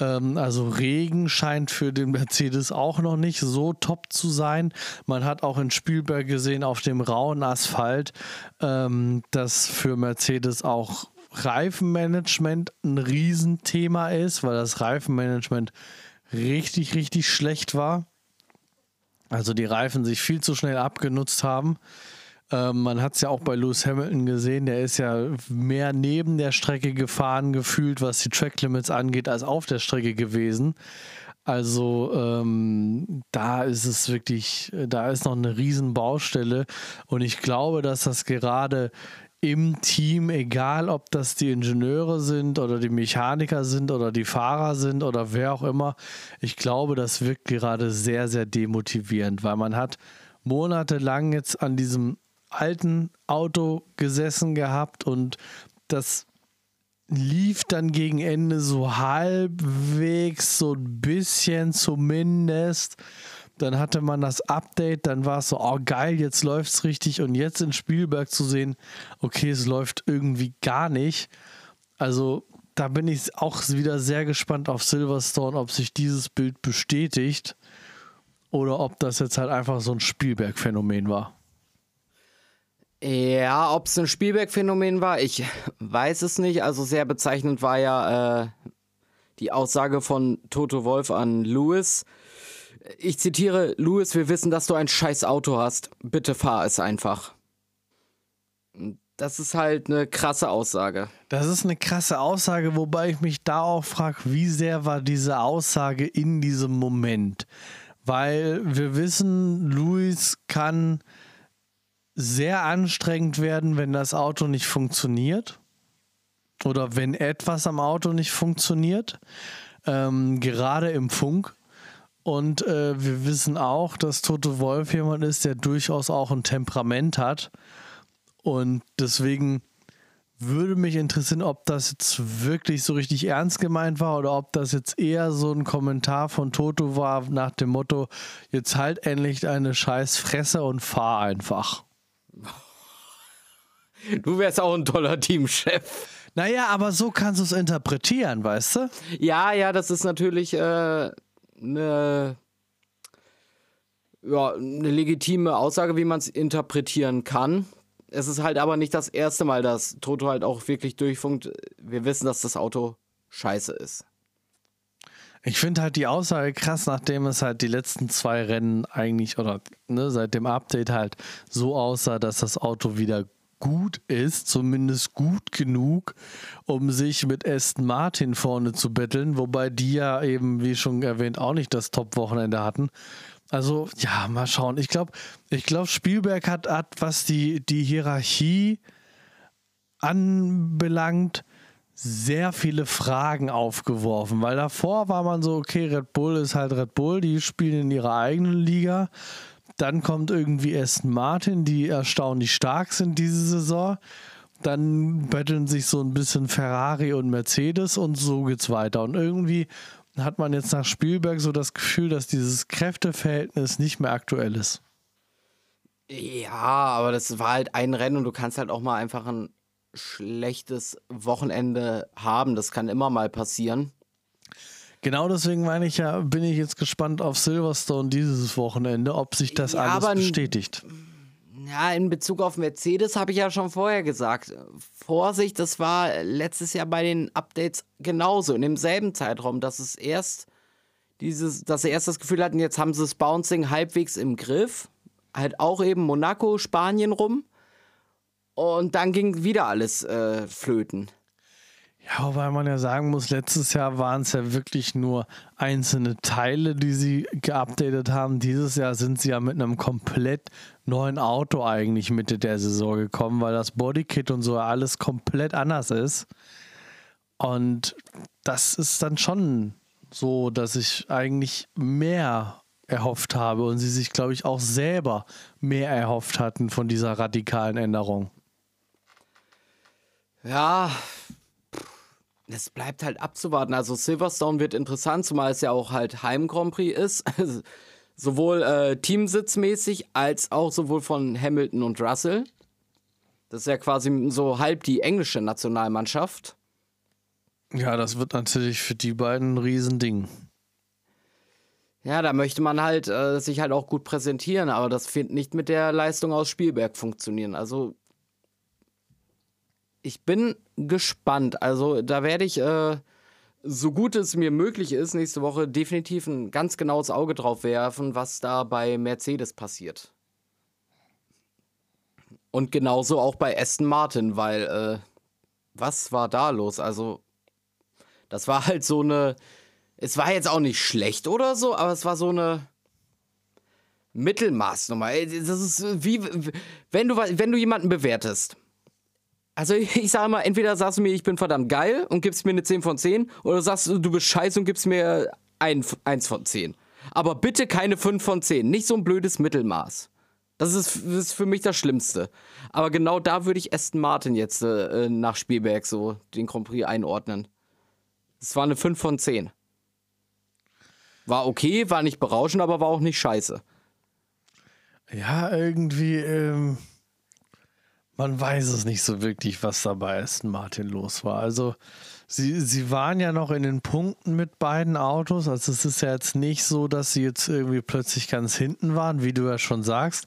Ähm, also Regen scheint für den Mercedes auch noch nicht so top zu sein. Man hat auch in Spielberg gesehen auf dem rauen Asphalt, ähm, dass für Mercedes auch Reifenmanagement ein Riesenthema ist, weil das Reifenmanagement richtig, richtig schlecht war. Also die Reifen sich viel zu schnell abgenutzt haben. Ähm, man hat es ja auch bei Lewis Hamilton gesehen, der ist ja mehr neben der Strecke gefahren gefühlt, was die Track Limits angeht, als auf der Strecke gewesen. Also ähm, da ist es wirklich, da ist noch eine riesen Baustelle und ich glaube, dass das gerade im Team, egal ob das die Ingenieure sind oder die Mechaniker sind oder die Fahrer sind oder wer auch immer, ich glaube, das wirkt gerade sehr, sehr demotivierend, weil man hat monatelang jetzt an diesem alten Auto gesessen gehabt und das lief dann gegen Ende so halbwegs, so ein bisschen zumindest. Dann hatte man das Update, dann war es so, oh geil, jetzt läuft es richtig. Und jetzt in Spielberg zu sehen, okay, es läuft irgendwie gar nicht. Also da bin ich auch wieder sehr gespannt auf Silverstone, ob sich dieses Bild bestätigt oder ob das jetzt halt einfach so ein Spielberg-Phänomen war. Ja, ob es ein Spielberg-Phänomen war, ich weiß es nicht. Also sehr bezeichnend war ja äh, die Aussage von Toto Wolf an Lewis ich zitiere, Louis, wir wissen, dass du ein scheiß Auto hast. Bitte fahr es einfach. Das ist halt eine krasse Aussage. Das ist eine krasse Aussage, wobei ich mich da auch frage, wie sehr war diese Aussage in diesem Moment? Weil wir wissen, Louis kann sehr anstrengend werden, wenn das Auto nicht funktioniert oder wenn etwas am Auto nicht funktioniert. Ähm, gerade im Funk und äh, wir wissen auch, dass Toto Wolf jemand ist, der durchaus auch ein Temperament hat. Und deswegen würde mich interessieren, ob das jetzt wirklich so richtig ernst gemeint war oder ob das jetzt eher so ein Kommentar von Toto war nach dem Motto, jetzt halt endlich eine scheiß Fresse und fahr einfach. Du wärst auch ein toller Teamchef. Naja, aber so kannst du es interpretieren, weißt du? Ja, ja, das ist natürlich äh, eine, ja, eine legitime Aussage, wie man es interpretieren kann. Es ist halt aber nicht das erste Mal, dass Toto halt auch wirklich durchfunkt. Wir wissen, dass das Auto scheiße ist. Ich finde halt die Aussage krass, nachdem es halt die letzten zwei Rennen eigentlich oder ne, seit dem Update halt so aussah, dass das Auto wieder gut ist, zumindest gut genug, um sich mit Aston Martin vorne zu betteln, wobei die ja eben, wie schon erwähnt, auch nicht das Top-Wochenende hatten. Also, ja, mal schauen. Ich glaube, ich glaube, Spielberg hat, hat, was die, die Hierarchie anbelangt, sehr viele Fragen aufgeworfen, weil davor war man so, okay, Red Bull ist halt Red Bull, die spielen in ihrer eigenen Liga. Dann kommt irgendwie Aston Martin, die erstaunlich stark sind diese Saison. Dann betteln sich so ein bisschen Ferrari und Mercedes und so geht's weiter. Und irgendwie hat man jetzt nach Spielberg so das Gefühl, dass dieses Kräfteverhältnis nicht mehr aktuell ist. Ja, aber das war halt ein Rennen und du kannst halt auch mal einfach ein schlechtes Wochenende haben. Das kann immer mal passieren. Genau deswegen meine ich ja, bin ich jetzt gespannt auf Silverstone dieses Wochenende, ob sich das ja, alles bestätigt. Ja, in Bezug auf Mercedes habe ich ja schon vorher gesagt. Vorsicht, das war letztes Jahr bei den Updates genauso, in demselben Zeitraum, dass es erst dieses, dass sie erst das Gefühl hatten, jetzt haben sie das Bouncing halbwegs im Griff. Halt auch eben Monaco, Spanien rum. Und dann ging wieder alles äh, flöten. Ja, wobei man ja sagen muss, letztes Jahr waren es ja wirklich nur einzelne Teile, die sie geupdatet haben. Dieses Jahr sind sie ja mit einem komplett neuen Auto eigentlich Mitte der Saison gekommen, weil das Bodykit und so alles komplett anders ist. Und das ist dann schon so, dass ich eigentlich mehr erhofft habe und sie sich, glaube ich, auch selber mehr erhofft hatten von dieser radikalen Änderung. Ja, es bleibt halt abzuwarten. Also Silverstone wird interessant, zumal es ja auch halt Heim Grand Prix ist. sowohl äh, teamsitzmäßig als auch sowohl von Hamilton und Russell. Das ist ja quasi so halb die englische Nationalmannschaft. Ja, das wird natürlich für die beiden ein Riesending. Ja, da möchte man halt äh, sich halt auch gut präsentieren, aber das wird nicht mit der Leistung aus Spielberg funktionieren. Also ich bin gespannt. Also da werde ich, äh, so gut es mir möglich ist, nächste Woche definitiv ein ganz genaues Auge drauf werfen, was da bei Mercedes passiert. Und genauso auch bei Aston Martin, weil äh, was war da los? Also das war halt so eine es war jetzt auch nicht schlecht oder so, aber es war so eine Mittelmaßnummer. Das ist wie, wenn du, wenn du jemanden bewertest. Also ich sage mal, entweder sagst du mir, ich bin verdammt geil und gibst mir eine 10 von 10 oder sagst du, du bist scheiße und gibst mir ein, 1 von 10. Aber bitte keine 5 von 10. Nicht so ein blödes Mittelmaß. Das ist, das ist für mich das Schlimmste. Aber genau da würde ich Aston Martin jetzt äh, nach Spielberg so den Grand Prix einordnen. Es war eine 5 von 10. War okay, war nicht berauschend, aber war auch nicht scheiße. Ja, irgendwie, ähm, man weiß es nicht so wirklich, was da bei Aston Martin los war. Also, sie, sie waren ja noch in den Punkten mit beiden Autos. Also, es ist ja jetzt nicht so, dass sie jetzt irgendwie plötzlich ganz hinten waren, wie du ja schon sagst.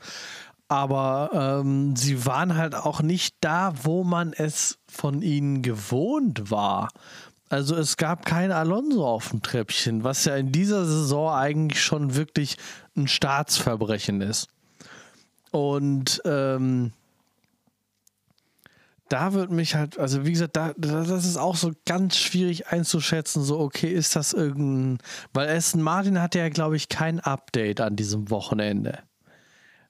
Aber ähm, sie waren halt auch nicht da, wo man es von ihnen gewohnt war. Also es gab kein Alonso auf dem Treppchen, was ja in dieser Saison eigentlich schon wirklich ein Staatsverbrechen ist. Und ähm, da wird mich halt, also wie gesagt, da, das ist auch so ganz schwierig einzuschätzen, so okay, ist das irgendein, weil Aston Martin hatte ja, glaube ich, kein Update an diesem Wochenende,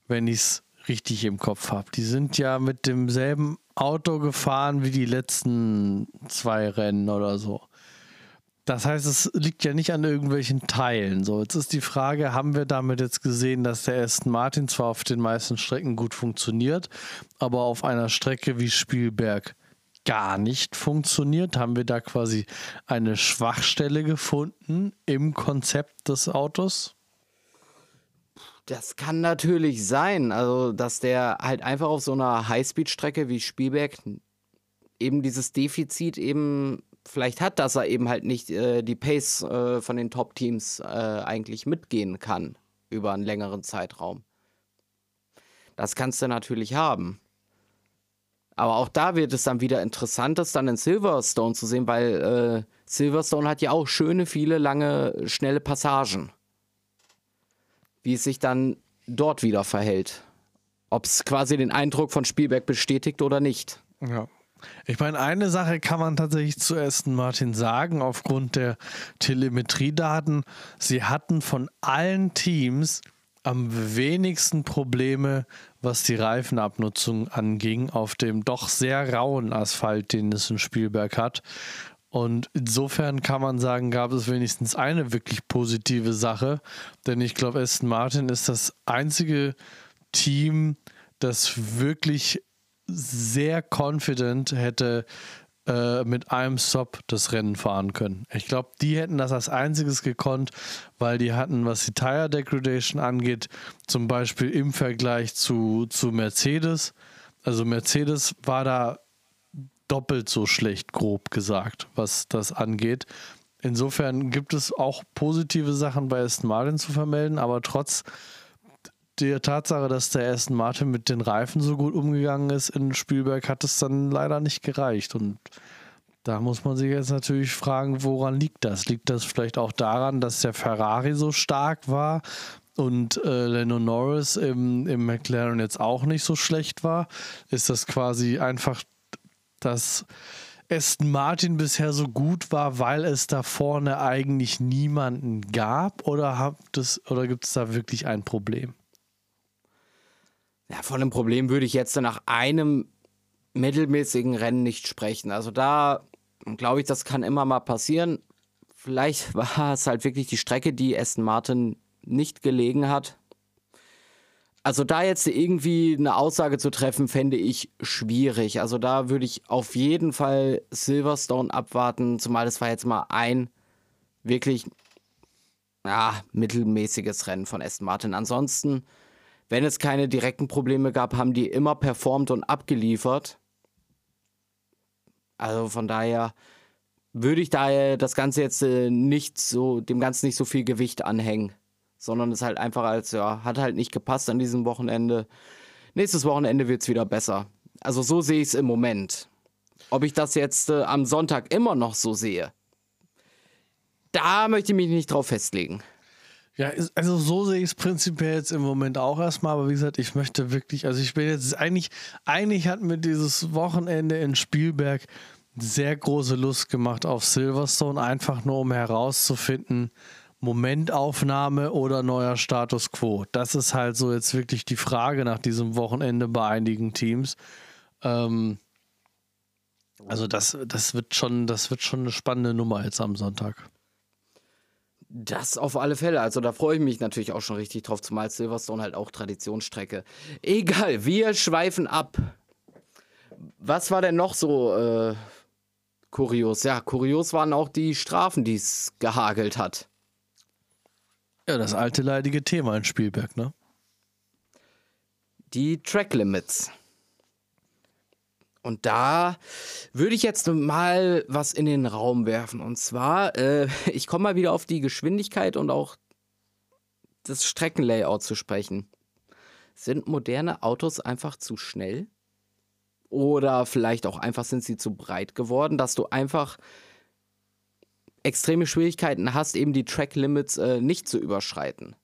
wenn ich es richtig im Kopf habe. Die sind ja mit demselben Auto gefahren wie die letzten zwei Rennen oder so. Das heißt, es liegt ja nicht an irgendwelchen Teilen. So, jetzt ist die Frage, haben wir damit jetzt gesehen, dass der Aston Martin zwar auf den meisten Strecken gut funktioniert, aber auf einer Strecke wie Spielberg gar nicht funktioniert? Haben wir da quasi eine Schwachstelle gefunden im Konzept des Autos? Das kann natürlich sein. Also, dass der halt einfach auf so einer Highspeed-Strecke wie Spielberg eben dieses Defizit eben vielleicht hat, dass er eben halt nicht äh, die Pace äh, von den Top-Teams äh, eigentlich mitgehen kann über einen längeren Zeitraum. Das kannst du natürlich haben. Aber auch da wird es dann wieder interessant, das dann in Silverstone zu sehen, weil äh, Silverstone hat ja auch schöne, viele lange, schnelle Passagen wie es sich dann dort wieder verhält. Ob es quasi den Eindruck von Spielberg bestätigt oder nicht. Ja. Ich meine, eine Sache kann man tatsächlich zu Aston Martin sagen, aufgrund der Telemetriedaten. Sie hatten von allen Teams am wenigsten Probleme, was die Reifenabnutzung anging, auf dem doch sehr rauen Asphalt, den es in Spielberg hat. Und insofern kann man sagen, gab es wenigstens eine wirklich positive Sache. Denn ich glaube, Aston Martin ist das einzige Team, das wirklich sehr confident hätte äh, mit einem Stop das Rennen fahren können. Ich glaube, die hätten das als einziges gekonnt, weil die hatten, was die Tire Degradation angeht, zum Beispiel im Vergleich zu, zu Mercedes. Also Mercedes war da doppelt so schlecht, grob gesagt, was das angeht. Insofern gibt es auch positive Sachen bei Aston Martin zu vermelden, aber trotz der Tatsache, dass der Aston Martin mit den Reifen so gut umgegangen ist in Spielberg, hat es dann leider nicht gereicht. Und da muss man sich jetzt natürlich fragen, woran liegt das? Liegt das vielleicht auch daran, dass der Ferrari so stark war und äh, Lando Norris im, im McLaren jetzt auch nicht so schlecht war? Ist das quasi einfach dass Aston Martin bisher so gut war, weil es da vorne eigentlich niemanden gab? Oder, oder gibt es da wirklich ein Problem? Ja, von einem Problem würde ich jetzt nach einem mittelmäßigen Rennen nicht sprechen. Also da glaube ich, das kann immer mal passieren. Vielleicht war es halt wirklich die Strecke, die Aston Martin nicht gelegen hat. Also da jetzt irgendwie eine Aussage zu treffen, fände ich schwierig. Also da würde ich auf jeden Fall Silverstone abwarten, zumal es war jetzt mal ein wirklich ja, mittelmäßiges Rennen von Aston Martin. Ansonsten, wenn es keine direkten Probleme gab, haben die immer performt und abgeliefert. Also von daher würde ich daher das Ganze jetzt äh, nicht so, dem Ganzen nicht so viel Gewicht anhängen sondern es halt einfach als, ja, hat halt nicht gepasst an diesem Wochenende. Nächstes Wochenende wird es wieder besser. Also so sehe ich es im Moment. Ob ich das jetzt äh, am Sonntag immer noch so sehe, da möchte ich mich nicht drauf festlegen. Ja, also so sehe ich es prinzipiell jetzt im Moment auch erstmal, aber wie gesagt, ich möchte wirklich, also ich bin jetzt eigentlich, eigentlich hat mir dieses Wochenende in Spielberg sehr große Lust gemacht auf Silverstone, einfach nur um herauszufinden, Momentaufnahme oder neuer Status quo? Das ist halt so jetzt wirklich die Frage nach diesem Wochenende bei einigen Teams. Ähm, also das, das wird schon, das wird schon eine spannende Nummer jetzt am Sonntag. Das auf alle Fälle. Also da freue ich mich natürlich auch schon richtig drauf, zumal Silverstone halt auch Traditionsstrecke. Egal, wir schweifen ab. Was war denn noch so äh, kurios? Ja, kurios waren auch die Strafen, die es gehagelt hat. Ja, das alte leidige Thema in Spielberg, ne? Die Track Limits. Und da würde ich jetzt mal was in den Raum werfen. Und zwar, äh, ich komme mal wieder auf die Geschwindigkeit und auch das Streckenlayout zu sprechen. Sind moderne Autos einfach zu schnell? Oder vielleicht auch einfach sind sie zu breit geworden, dass du einfach extreme Schwierigkeiten hast, eben die Track Limits äh, nicht zu überschreiten.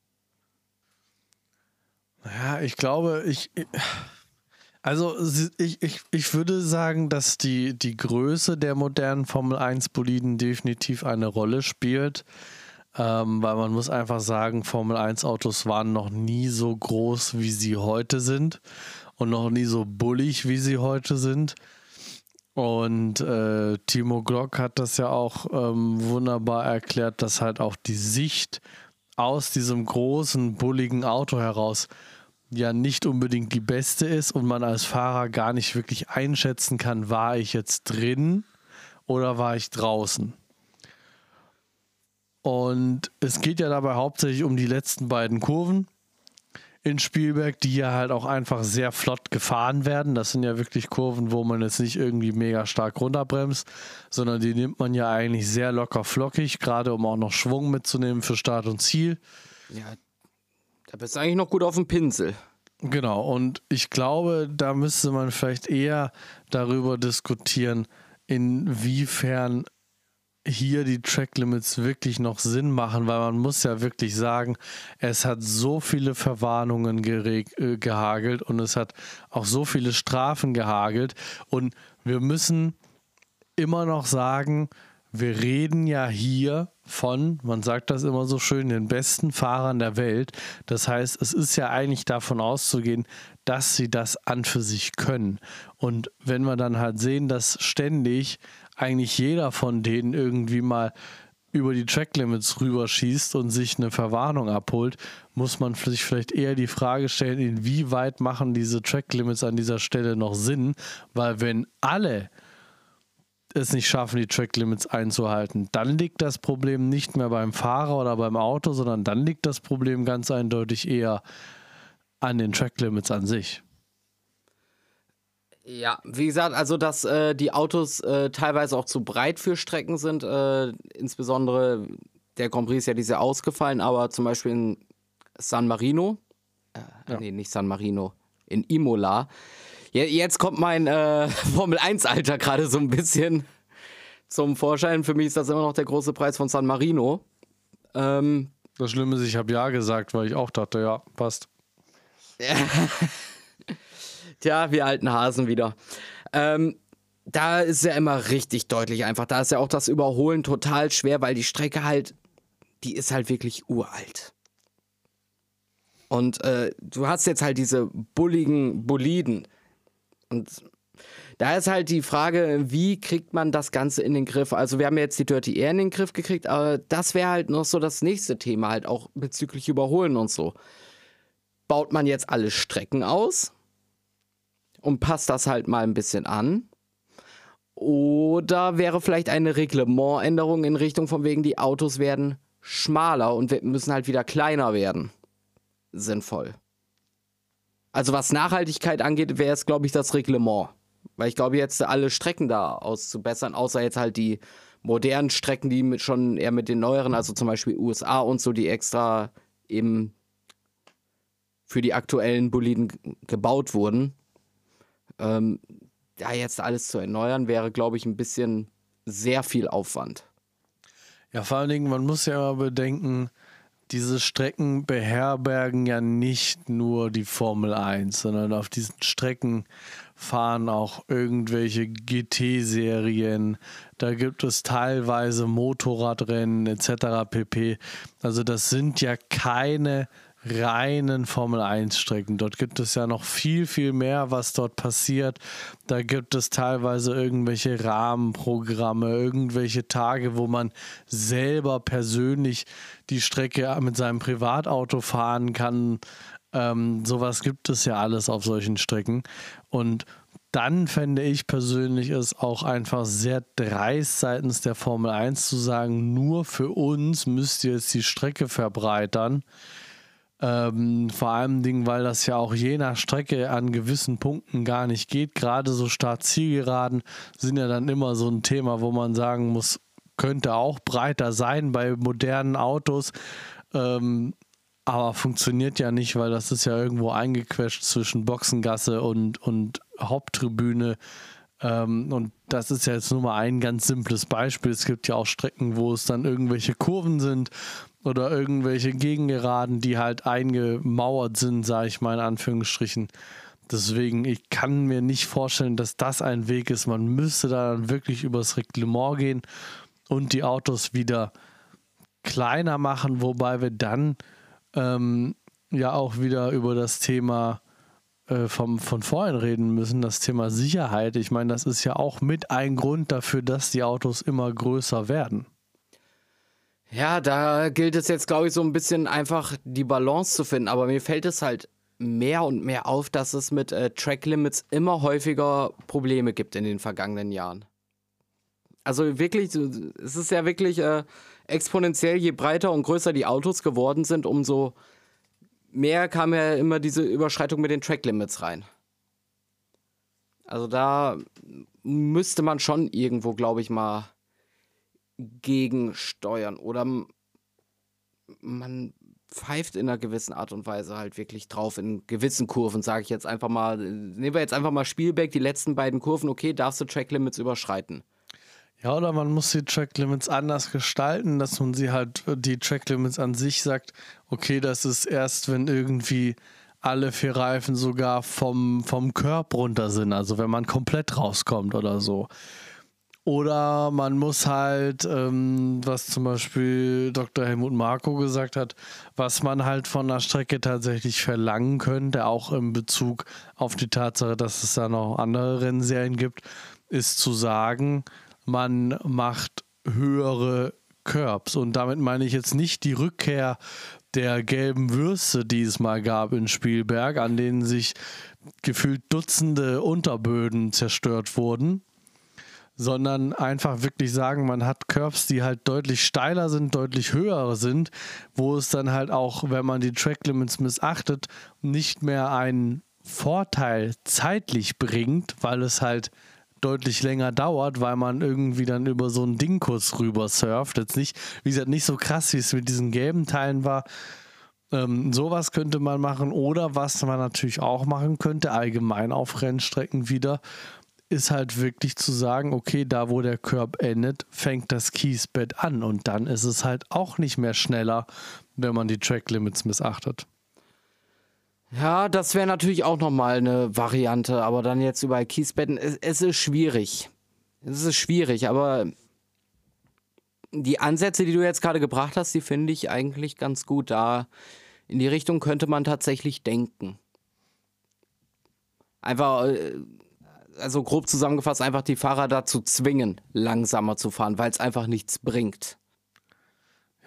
Ja, ich glaube, ich. Also ich, ich, ich würde sagen, dass die, die Größe der modernen Formel 1-Boliden definitiv eine Rolle spielt. Ähm, weil man muss einfach sagen, Formel 1-Autos waren noch nie so groß, wie sie heute sind und noch nie so bullig, wie sie heute sind. Und äh, Timo Glock hat das ja auch ähm, wunderbar erklärt, dass halt auch die Sicht aus diesem großen, bulligen Auto heraus ja nicht unbedingt die beste ist und man als Fahrer gar nicht wirklich einschätzen kann, war ich jetzt drin oder war ich draußen. Und es geht ja dabei hauptsächlich um die letzten beiden Kurven in Spielberg, die ja halt auch einfach sehr flott gefahren werden. Das sind ja wirklich Kurven, wo man jetzt nicht irgendwie mega stark runterbremst, sondern die nimmt man ja eigentlich sehr locker flockig, gerade um auch noch Schwung mitzunehmen für Start und Ziel. Ja, da bist du eigentlich noch gut auf dem Pinsel. Genau, und ich glaube, da müsste man vielleicht eher darüber diskutieren, inwiefern hier die Track Limits wirklich noch Sinn machen, weil man muss ja wirklich sagen, es hat so viele Verwarnungen äh, gehagelt und es hat auch so viele Strafen gehagelt und wir müssen immer noch sagen, wir reden ja hier von, man sagt das immer so schön, den besten Fahrern der Welt. Das heißt, es ist ja eigentlich davon auszugehen, dass sie das an für sich können. Und wenn wir dann halt sehen, dass ständig eigentlich jeder von denen irgendwie mal über die Tracklimits rüberschießt und sich eine Verwarnung abholt, muss man sich vielleicht eher die Frage stellen, inwieweit machen diese Tracklimits an dieser Stelle noch Sinn, weil wenn alle es nicht schaffen, die Tracklimits einzuhalten, dann liegt das Problem nicht mehr beim Fahrer oder beim Auto, sondern dann liegt das Problem ganz eindeutig eher an den Tracklimits an sich. Ja, wie gesagt, also dass äh, die Autos äh, teilweise auch zu breit für Strecken sind, äh, insbesondere der Grand Prix ist ja diese ausgefallen, aber zum Beispiel in San Marino, äh, ja. nee, nicht San Marino, in Imola. Jetzt kommt mein äh, Formel 1-Alter gerade so ein bisschen zum Vorschein. Für mich ist das immer noch der große Preis von San Marino. Ähm, das Schlimme ist, ich habe ja gesagt, weil ich auch dachte, ja, passt. Tja, wir alten Hasen wieder. Ähm, da ist ja immer richtig deutlich einfach. Da ist ja auch das Überholen total schwer, weil die Strecke halt, die ist halt wirklich uralt. Und äh, du hast jetzt halt diese bulligen Boliden. Und da ist halt die Frage, wie kriegt man das Ganze in den Griff? Also wir haben jetzt die Dirty Air in den Griff gekriegt, aber das wäre halt noch so das nächste Thema, halt auch bezüglich Überholen und so. Baut man jetzt alle Strecken aus und passt das halt mal ein bisschen an? Oder wäre vielleicht eine Reglementänderung in Richtung von wegen, die Autos werden schmaler und müssen halt wieder kleiner werden? Sinnvoll. Also was Nachhaltigkeit angeht, wäre es, glaube ich, das Reglement. Weil ich glaube, jetzt alle Strecken da auszubessern, außer jetzt halt die modernen Strecken, die mit schon eher mit den neueren, also zum Beispiel USA und so, die extra eben für die aktuellen Boliden gebaut wurden. Ähm, da jetzt alles zu erneuern, wäre, glaube ich, ein bisschen sehr viel Aufwand. Ja, vor allen Dingen, man muss ja bedenken, diese Strecken beherbergen ja nicht nur die Formel 1, sondern auf diesen Strecken fahren auch irgendwelche GT-Serien. Da gibt es teilweise Motorradrennen etc. pp. Also das sind ja keine reinen Formel 1 Strecken. Dort gibt es ja noch viel, viel mehr, was dort passiert. Da gibt es teilweise irgendwelche Rahmenprogramme, irgendwelche Tage, wo man selber persönlich die Strecke mit seinem Privatauto fahren kann. Ähm, sowas gibt es ja alles auf solchen Strecken. Und dann fände ich persönlich es auch einfach sehr dreist seitens der Formel 1 zu sagen, nur für uns müsst ihr jetzt die Strecke verbreitern. Ähm, vor allem Dingen, weil das ja auch je nach Strecke an gewissen Punkten gar nicht geht. Gerade so Start-Zielgeraden sind ja dann immer so ein Thema, wo man sagen muss, könnte auch breiter sein bei modernen Autos. Ähm, aber funktioniert ja nicht, weil das ist ja irgendwo eingequetscht zwischen Boxengasse und, und Haupttribüne. Ähm, und das ist ja jetzt nur mal ein ganz simples Beispiel. Es gibt ja auch Strecken, wo es dann irgendwelche Kurven sind oder irgendwelche Gegengeraden, die halt eingemauert sind, sage ich mal in Anführungsstrichen. Deswegen, ich kann mir nicht vorstellen, dass das ein Weg ist. Man müsste da dann wirklich übers Reglement gehen und die Autos wieder kleiner machen, wobei wir dann ähm, ja auch wieder über das Thema äh, vom, von vorhin reden müssen, das Thema Sicherheit. Ich meine, das ist ja auch mit ein Grund dafür, dass die Autos immer größer werden. Ja, da gilt es jetzt, glaube ich, so ein bisschen einfach die Balance zu finden. Aber mir fällt es halt mehr und mehr auf, dass es mit äh, Track Limits immer häufiger Probleme gibt in den vergangenen Jahren. Also wirklich, es ist ja wirklich äh, exponentiell, je breiter und größer die Autos geworden sind, umso mehr kam ja immer diese Überschreitung mit den Track Limits rein. Also da müsste man schon irgendwo, glaube ich, mal gegensteuern oder man pfeift in einer gewissen Art und Weise halt wirklich drauf in gewissen Kurven, sage ich jetzt einfach mal. Nehmen wir jetzt einfach mal Spielberg, die letzten beiden Kurven, okay, darfst du Track Limits überschreiten. Ja, oder man muss die Track Limits anders gestalten, dass man sie halt, die Track Limits an sich sagt, okay, das ist erst, wenn irgendwie alle vier Reifen sogar vom, vom Körb runter sind, also wenn man komplett rauskommt oder so. Oder man muss halt, ähm, was zum Beispiel Dr. Helmut Marko gesagt hat, was man halt von der Strecke tatsächlich verlangen könnte, auch in Bezug auf die Tatsache, dass es da noch andere Rennserien gibt, ist zu sagen, man macht höhere Curbs. Und damit meine ich jetzt nicht die Rückkehr der gelben Würste, die es mal gab in Spielberg, an denen sich gefühlt Dutzende Unterböden zerstört wurden sondern einfach wirklich sagen, man hat Curbs, die halt deutlich steiler sind, deutlich höher sind, wo es dann halt auch, wenn man die Track Limits missachtet, nicht mehr einen Vorteil zeitlich bringt, weil es halt deutlich länger dauert, weil man irgendwie dann über so ein Ding kurz rüber surft. Jetzt nicht, wie gesagt, nicht so krass, wie es mit diesen gelben Teilen war. Ähm, sowas könnte man machen. Oder was man natürlich auch machen könnte, allgemein auf Rennstrecken wieder, ist halt wirklich zu sagen, okay, da wo der Curb endet, fängt das Kiesbett an und dann ist es halt auch nicht mehr schneller, wenn man die Track Limits missachtet. Ja, das wäre natürlich auch nochmal eine Variante, aber dann jetzt über Kiesbetten, es, es ist schwierig. Es ist schwierig, aber die Ansätze, die du jetzt gerade gebracht hast, die finde ich eigentlich ganz gut. Da In die Richtung könnte man tatsächlich denken. Einfach, äh, also grob zusammengefasst, einfach die Fahrer dazu zwingen, langsamer zu fahren, weil es einfach nichts bringt.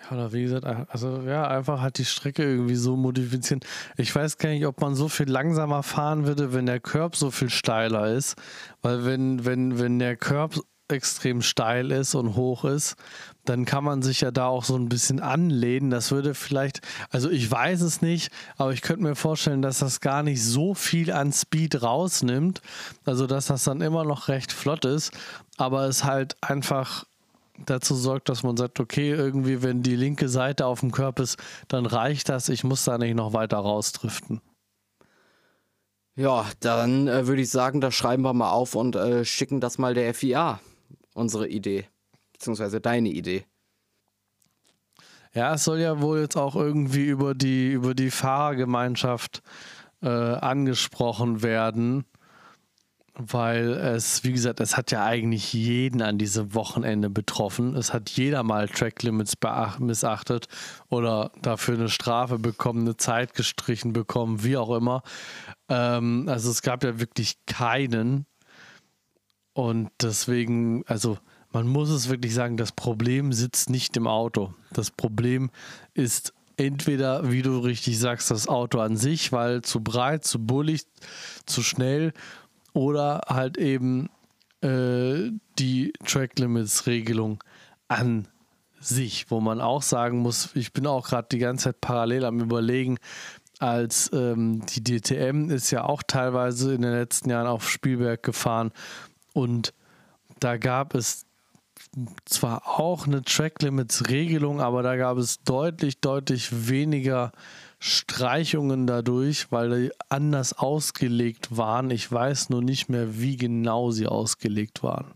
Ja, oder wie gesagt, also ja, einfach halt die Strecke irgendwie so modifizieren. Ich weiß gar nicht, ob man so viel langsamer fahren würde, wenn der Curb so viel steiler ist. Weil wenn, wenn, wenn der Curb extrem steil ist und hoch ist, dann kann man sich ja da auch so ein bisschen anlehnen. Das würde vielleicht, also ich weiß es nicht, aber ich könnte mir vorstellen, dass das gar nicht so viel an Speed rausnimmt. Also dass das dann immer noch recht flott ist, aber es halt einfach dazu sorgt, dass man sagt, okay, irgendwie, wenn die linke Seite auf dem Körper ist, dann reicht das, ich muss da nicht noch weiter rausdriften. Ja, dann äh, würde ich sagen, das schreiben wir mal auf und äh, schicken das mal der FIA, unsere Idee, beziehungsweise deine Idee. Ja, es soll ja wohl jetzt auch irgendwie über die, über die Fahrergemeinschaft äh, angesprochen werden weil es, wie gesagt, es hat ja eigentlich jeden an diesem Wochenende betroffen. Es hat jeder mal Track Limits missachtet oder dafür eine Strafe bekommen, eine Zeit gestrichen bekommen, wie auch immer. Ähm, also es gab ja wirklich keinen. Und deswegen, also man muss es wirklich sagen, das Problem sitzt nicht im Auto. Das Problem ist entweder, wie du richtig sagst, das Auto an sich, weil zu breit, zu bullig, zu schnell oder halt eben äh, die Track Limits Regelung an sich, wo man auch sagen muss, ich bin auch gerade die ganze Zeit parallel am Überlegen, als ähm, die DTM ist ja auch teilweise in den letzten Jahren auf Spielberg gefahren und da gab es zwar auch eine Track Limits Regelung, aber da gab es deutlich, deutlich weniger Streichungen dadurch, weil die anders ausgelegt waren. Ich weiß nur nicht mehr, wie genau sie ausgelegt waren.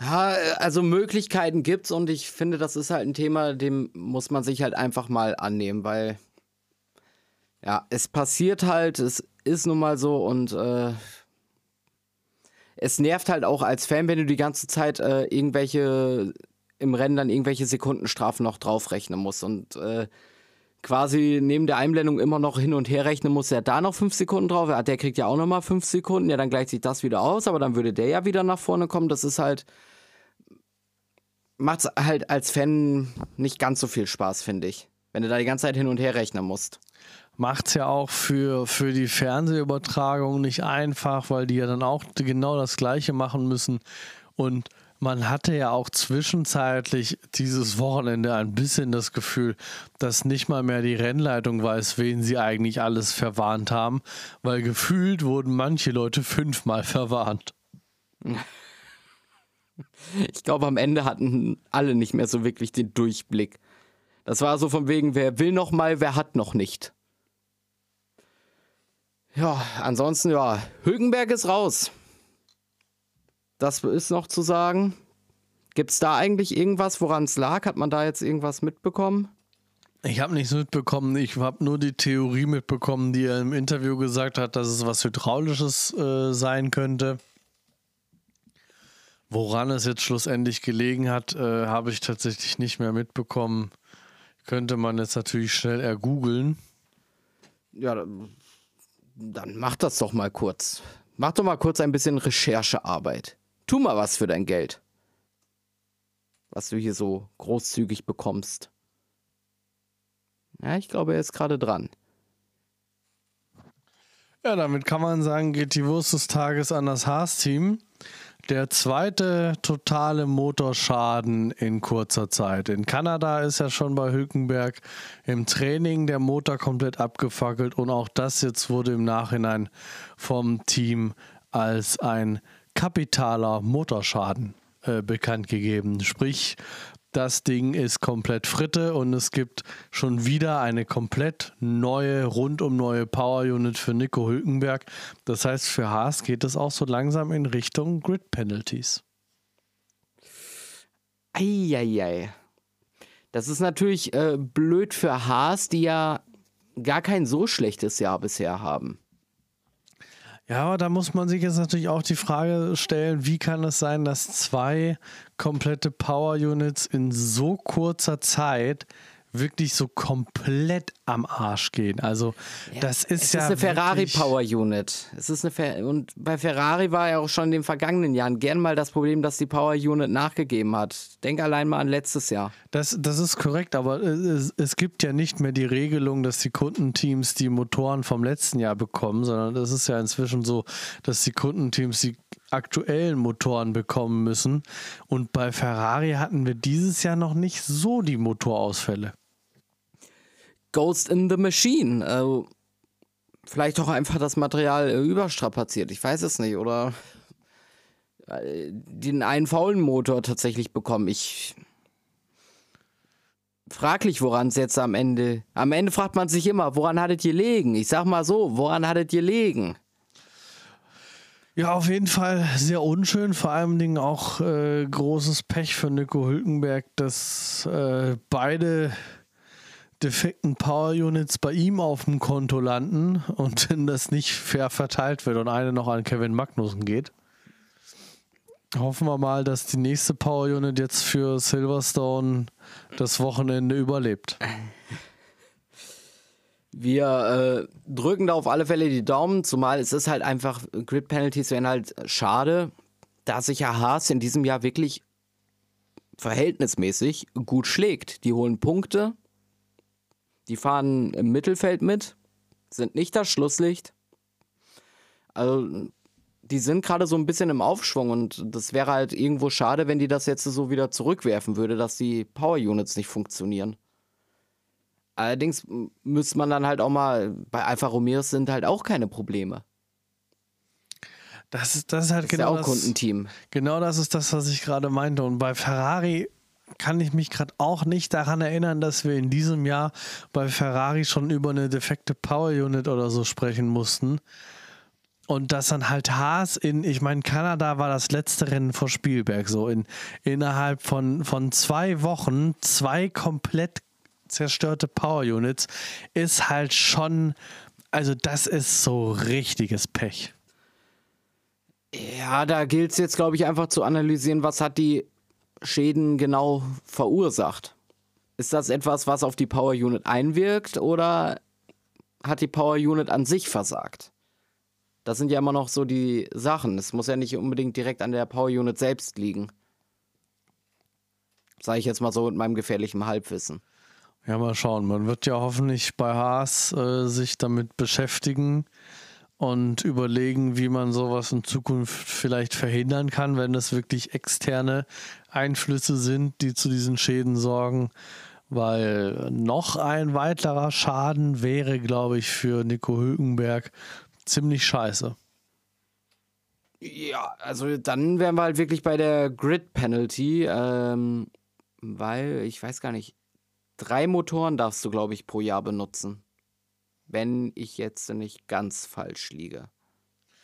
Ja, also Möglichkeiten gibt es und ich finde, das ist halt ein Thema, dem muss man sich halt einfach mal annehmen, weil ja, es passiert halt, es ist nun mal so und äh, es nervt halt auch als Fan, wenn du die ganze Zeit äh, irgendwelche im Rennen dann irgendwelche Sekundenstrafen noch draufrechnen musst und äh, quasi neben der Einblendung immer noch hin und her rechnen muss, er da noch fünf Sekunden drauf, ja, der kriegt ja auch nochmal fünf Sekunden, ja, dann gleicht sich das wieder aus, aber dann würde der ja wieder nach vorne kommen. Das ist halt, macht halt als Fan nicht ganz so viel Spaß, finde ich, wenn du da die ganze Zeit hin und her rechnen musst. Macht es ja auch für, für die Fernsehübertragung nicht einfach, weil die ja dann auch genau das Gleiche machen müssen und man hatte ja auch zwischenzeitlich dieses Wochenende ein bisschen das Gefühl, dass nicht mal mehr die Rennleitung weiß, wen sie eigentlich alles verwarnt haben, weil gefühlt wurden manche Leute fünfmal verwarnt. Ich glaube, am Ende hatten alle nicht mehr so wirklich den Durchblick. Das war so von wegen, wer will noch mal, wer hat noch nicht. Ja, ansonsten, ja, Hülkenberg ist raus. Das ist noch zu sagen. Gibt es da eigentlich irgendwas, woran es lag? Hat man da jetzt irgendwas mitbekommen? Ich habe nichts mitbekommen. Ich habe nur die Theorie mitbekommen, die er im Interview gesagt hat, dass es was Hydraulisches äh, sein könnte. Woran es jetzt schlussendlich gelegen hat, äh, habe ich tatsächlich nicht mehr mitbekommen. Könnte man jetzt natürlich schnell ergoogeln. Ja, dann mach das doch mal kurz. Mach doch mal kurz ein bisschen Recherchearbeit. Tu mal was für dein Geld. Was du hier so großzügig bekommst. Ja, ich glaube, er ist gerade dran. Ja, damit kann man sagen, geht die Wurst des Tages an das Haas-Team. Der zweite totale Motorschaden in kurzer Zeit. In Kanada ist ja schon bei Hülkenberg im Training der Motor komplett abgefackelt und auch das jetzt wurde im Nachhinein vom Team als ein kapitaler Motorschaden äh, bekannt gegeben. Sprich, das Ding ist komplett Fritte und es gibt schon wieder eine komplett neue, rundum neue Power Unit für Nico Hülkenberg. Das heißt, für Haas geht es auch so langsam in Richtung Grid Penalties. Eieiei. Das ist natürlich äh, blöd für Haas, die ja gar kein so schlechtes Jahr bisher haben. Ja, aber da muss man sich jetzt natürlich auch die Frage stellen, wie kann es sein, dass zwei komplette Power Units in so kurzer Zeit wirklich so komplett am Arsch gehen. Also ja, das ist es ja. Es ist eine Ferrari Power Unit. Es ist eine Fer und bei Ferrari war ja auch schon in den vergangenen Jahren gern mal das Problem, dass die Power Unit nachgegeben hat. Denk allein mal an letztes Jahr. Das, das ist korrekt, aber es, es gibt ja nicht mehr die Regelung, dass die Kundenteams die Motoren vom letzten Jahr bekommen, sondern das ist ja inzwischen so, dass die Kundenteams die aktuellen Motoren bekommen müssen. Und bei Ferrari hatten wir dieses Jahr noch nicht so die Motorausfälle. Ghost in the Machine. Also, vielleicht auch einfach das Material äh, überstrapaziert. Ich weiß es nicht. Oder äh, den einen faulen Motor tatsächlich bekommen. Ich. Fraglich, woran es jetzt am Ende. Am Ende fragt man sich immer, woran hattet ihr gelegen? Ich sag mal so, woran hattet ihr gelegen? Ja, auf jeden Fall sehr unschön. Vor allen Dingen auch äh, großes Pech für Nico Hülkenberg, dass äh, beide defekten Power Units bei ihm auf dem Konto landen und das nicht fair verteilt wird und eine noch an Kevin Magnussen geht. Hoffen wir mal, dass die nächste Power Unit jetzt für Silverstone das Wochenende überlebt. Wir äh, drücken da auf alle Fälle die Daumen, zumal es ist halt einfach, Grid Penalties wären halt schade, da sich ja Haas in diesem Jahr wirklich verhältnismäßig gut schlägt. Die holen Punkte, die fahren im Mittelfeld mit, sind nicht das Schlusslicht. Also, die sind gerade so ein bisschen im Aufschwung und das wäre halt irgendwo schade, wenn die das jetzt so wieder zurückwerfen würde, dass die Power Units nicht funktionieren. Allerdings müsste man dann halt auch mal, bei Alfa Romeo sind halt auch keine Probleme. Das ist, das ist halt das genau ist ja auch das, Kundenteam. Genau das ist das, was ich gerade meinte. Und bei Ferrari kann ich mich gerade auch nicht daran erinnern, dass wir in diesem Jahr bei Ferrari schon über eine defekte Power Unit oder so sprechen mussten. Und dass dann halt Haas in, ich meine, Kanada war das letzte Rennen vor Spielberg, so in, innerhalb von, von zwei Wochen zwei komplett zerstörte Power Units ist halt schon, also das ist so richtiges Pech. Ja, da gilt es jetzt, glaube ich, einfach zu analysieren, was hat die Schäden genau verursacht. Ist das etwas, was auf die Power Unit einwirkt oder hat die Power Unit an sich versagt? Das sind ja immer noch so die Sachen. Es muss ja nicht unbedingt direkt an der Power Unit selbst liegen. Sage ich jetzt mal so mit meinem gefährlichen Halbwissen. Ja, mal schauen. Man wird ja hoffentlich bei Haas äh, sich damit beschäftigen und überlegen, wie man sowas in Zukunft vielleicht verhindern kann, wenn es wirklich externe Einflüsse sind, die zu diesen Schäden sorgen. Weil noch ein weiterer Schaden wäre, glaube ich, für Nico Hülkenberg ziemlich scheiße. Ja, also dann wären wir halt wirklich bei der Grid Penalty, ähm, weil ich weiß gar nicht, drei Motoren darfst du, glaube ich, pro Jahr benutzen. Wenn ich jetzt nicht ganz falsch liege.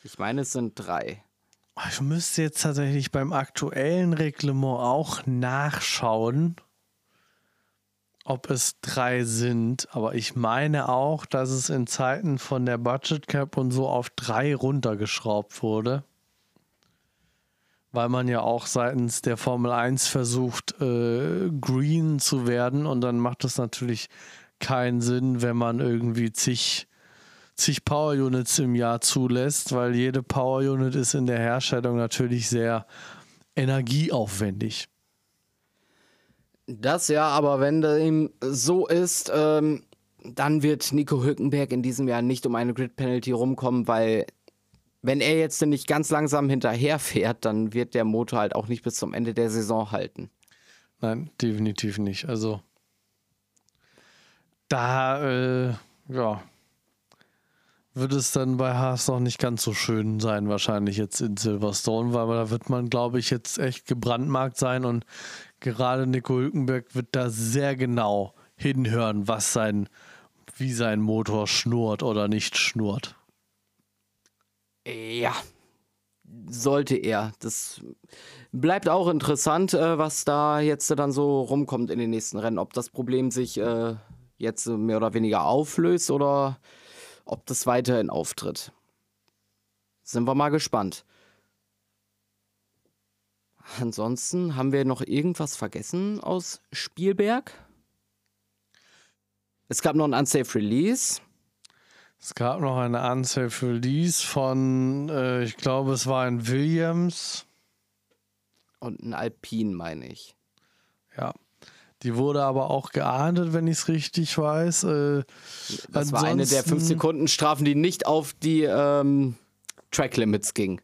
Ich meine, es sind drei. Ich müsste jetzt tatsächlich beim aktuellen Reglement auch nachschauen, ob es drei sind. Aber ich meine auch, dass es in Zeiten von der Budget Cap und so auf drei runtergeschraubt wurde weil man ja auch seitens der Formel 1 versucht, äh, green zu werden und dann macht es natürlich keinen Sinn, wenn man irgendwie zig, zig Power Units im Jahr zulässt, weil jede Power Unit ist in der Herstellung natürlich sehr energieaufwendig. Das ja, aber wenn dem so ist, ähm, dann wird Nico Hülkenberg in diesem Jahr nicht um eine Grid Penalty rumkommen, weil wenn er jetzt nicht ganz langsam hinterherfährt, dann wird der Motor halt auch nicht bis zum Ende der Saison halten. Nein, definitiv nicht. Also da, äh, ja, wird es dann bei Haas noch nicht ganz so schön sein, wahrscheinlich jetzt in Silverstone, weil da wird man, glaube ich, jetzt echt gebrandmarkt sein und gerade Nico Hülkenberg wird da sehr genau hinhören, was sein, wie sein Motor schnurrt oder nicht schnurrt. Ja, sollte er. Das bleibt auch interessant, äh, was da jetzt dann so rumkommt in den nächsten Rennen. Ob das Problem sich äh, jetzt mehr oder weniger auflöst oder ob das weiterhin auftritt. Sind wir mal gespannt. Ansonsten haben wir noch irgendwas vergessen aus Spielberg? Es gab noch ein Unsafe Release. Es gab noch eine Unsafe Release von, äh, ich glaube, es war ein Williams. Und ein Alpine, meine ich. Ja. Die wurde aber auch geahndet, wenn ich es richtig weiß. Äh, das war eine der 5-Sekunden-Strafen, die nicht auf die ähm, Track Limits ging.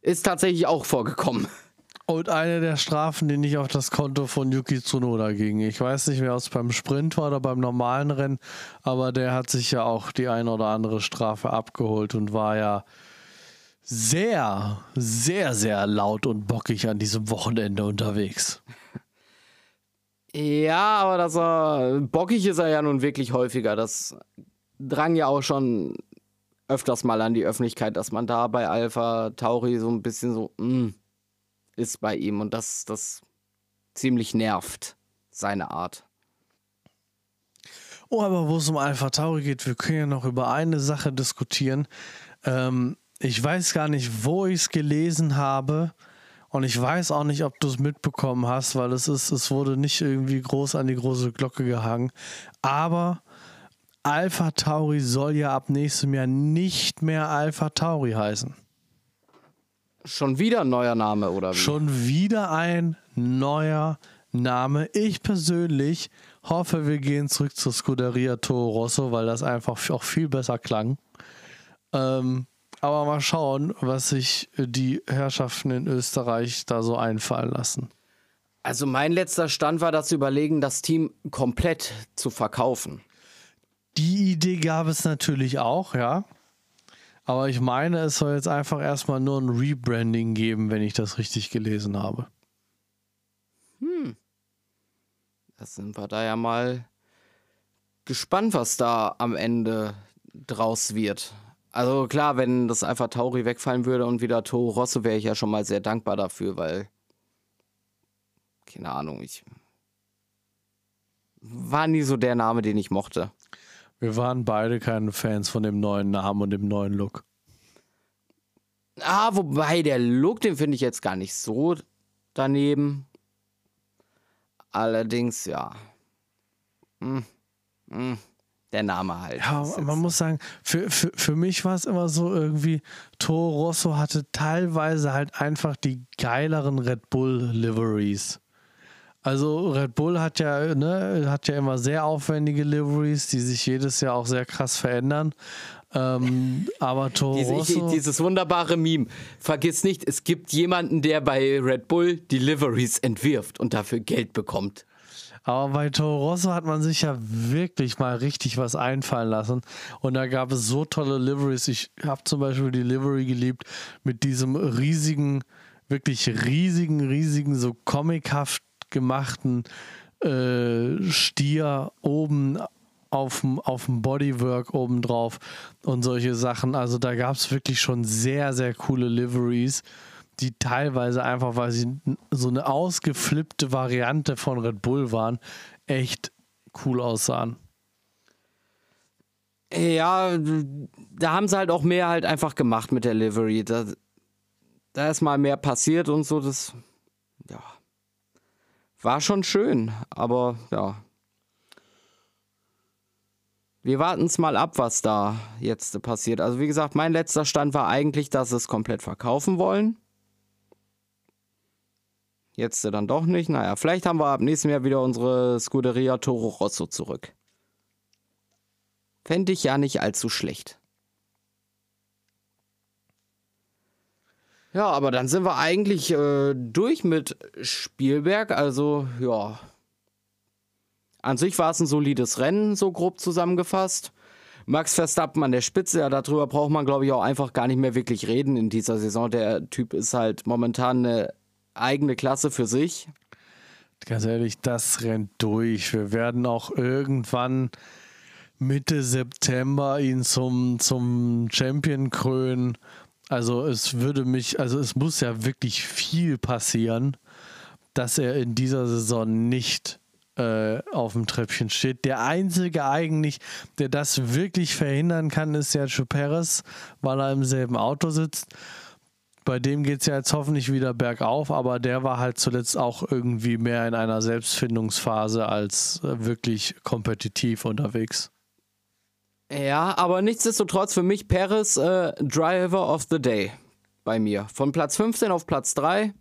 Ist tatsächlich auch vorgekommen. Und eine der Strafen, die nicht auf das Konto von Yuki Tsunoda ging. Ich weiß nicht, wer es beim Sprint war oder beim normalen Rennen, aber der hat sich ja auch die eine oder andere Strafe abgeholt und war ja sehr, sehr, sehr laut und bockig an diesem Wochenende unterwegs. Ja, aber das war, bockig ist er ja nun wirklich häufiger. Das drang ja auch schon öfters mal an die Öffentlichkeit, dass man da bei Alpha Tauri so ein bisschen so, mh, hm, ist bei ihm und das, das ziemlich nervt, seine Art. Oh, aber wo es um Alpha Tauri geht, wir können ja noch über eine Sache diskutieren. Ähm, ich weiß gar nicht, wo ich es gelesen habe. Und ich weiß auch nicht, ob du es mitbekommen hast, weil es ist, es wurde nicht irgendwie groß an die große Glocke gehangen. Aber Alpha Tauri soll ja ab nächstem Jahr nicht mehr Alpha Tauri heißen. Schon wieder ein neuer Name, oder wie? Schon wieder ein neuer Name. Ich persönlich hoffe, wir gehen zurück zur Scuderia Toro Rosso, weil das einfach auch viel besser klang. Ähm, aber mal schauen, was sich die Herrschaften in Österreich da so einfallen lassen. Also mein letzter Stand war das Überlegen, das Team komplett zu verkaufen. Die Idee gab es natürlich auch, ja. Aber ich meine, es soll jetzt einfach erstmal nur ein Rebranding geben, wenn ich das richtig gelesen habe. Hm. Da sind wir da ja mal gespannt, was da am Ende draus wird. Also klar, wenn das einfach Tauri wegfallen würde und wieder Toro Rosso, wäre ich ja schon mal sehr dankbar dafür, weil keine Ahnung, ich war nie so der Name, den ich mochte. Wir waren beide keine Fans von dem neuen Namen und dem neuen Look. Ah, wobei der Look, den finde ich jetzt gar nicht so daneben. Allerdings, ja. Hm. Hm. Der Name halt. Ja, man muss sagen, für, für, für mich war es immer so irgendwie, Toro Rosso hatte teilweise halt einfach die geileren Red Bull Liveries. Also Red Bull hat ja, ne, hat ja immer sehr aufwendige Liveries, die sich jedes Jahr auch sehr krass verändern. Ähm, aber Toro Diese, Rosso, dieses wunderbare Meme. Vergiss nicht, es gibt jemanden, der bei Red Bull die Liveries entwirft und dafür Geld bekommt. Aber bei Toro Rosso hat man sich ja wirklich mal richtig was einfallen lassen. Und da gab es so tolle Liveries. Ich habe zum Beispiel die Livery geliebt mit diesem riesigen, wirklich riesigen, riesigen, so comichaft gemachten äh, Stier oben auf dem, Bodywork obendrauf und solche Sachen. Also da gab es wirklich schon sehr, sehr coole Liveries, die teilweise einfach, weil sie so eine ausgeflippte Variante von Red Bull waren, echt cool aussahen. Ja, da haben sie halt auch mehr halt einfach gemacht mit der Livery. Da, da ist mal mehr passiert und so, das, ja war schon schön, aber ja. Wir warten es mal ab, was da jetzt passiert. Also wie gesagt, mein letzter Stand war eigentlich, dass sie es komplett verkaufen wollen. Jetzt dann doch nicht. Naja, vielleicht haben wir ab nächstem Jahr wieder unsere Scuderia Toro Rosso zurück. Fände ich ja nicht allzu schlecht. Ja, aber dann sind wir eigentlich äh, durch mit Spielberg. Also, ja. An sich war es ein solides Rennen, so grob zusammengefasst. Max Verstappen an der Spitze, ja, darüber braucht man, glaube ich, auch einfach gar nicht mehr wirklich reden in dieser Saison. Der Typ ist halt momentan eine eigene Klasse für sich. Ganz ehrlich, das rennt durch. Wir werden auch irgendwann Mitte September ihn zum, zum Champion krönen. Also es würde mich, also es muss ja wirklich viel passieren, dass er in dieser Saison nicht äh, auf dem Treppchen steht. Der einzige eigentlich, der das wirklich verhindern kann, ist Sergio Perez, weil er im selben Auto sitzt. Bei dem geht es ja jetzt hoffentlich wieder bergauf, aber der war halt zuletzt auch irgendwie mehr in einer Selbstfindungsphase als äh, wirklich kompetitiv unterwegs. Ja, aber nichtsdestotrotz für mich Paris äh, Driver of the Day bei mir. Von Platz 15 auf Platz 3.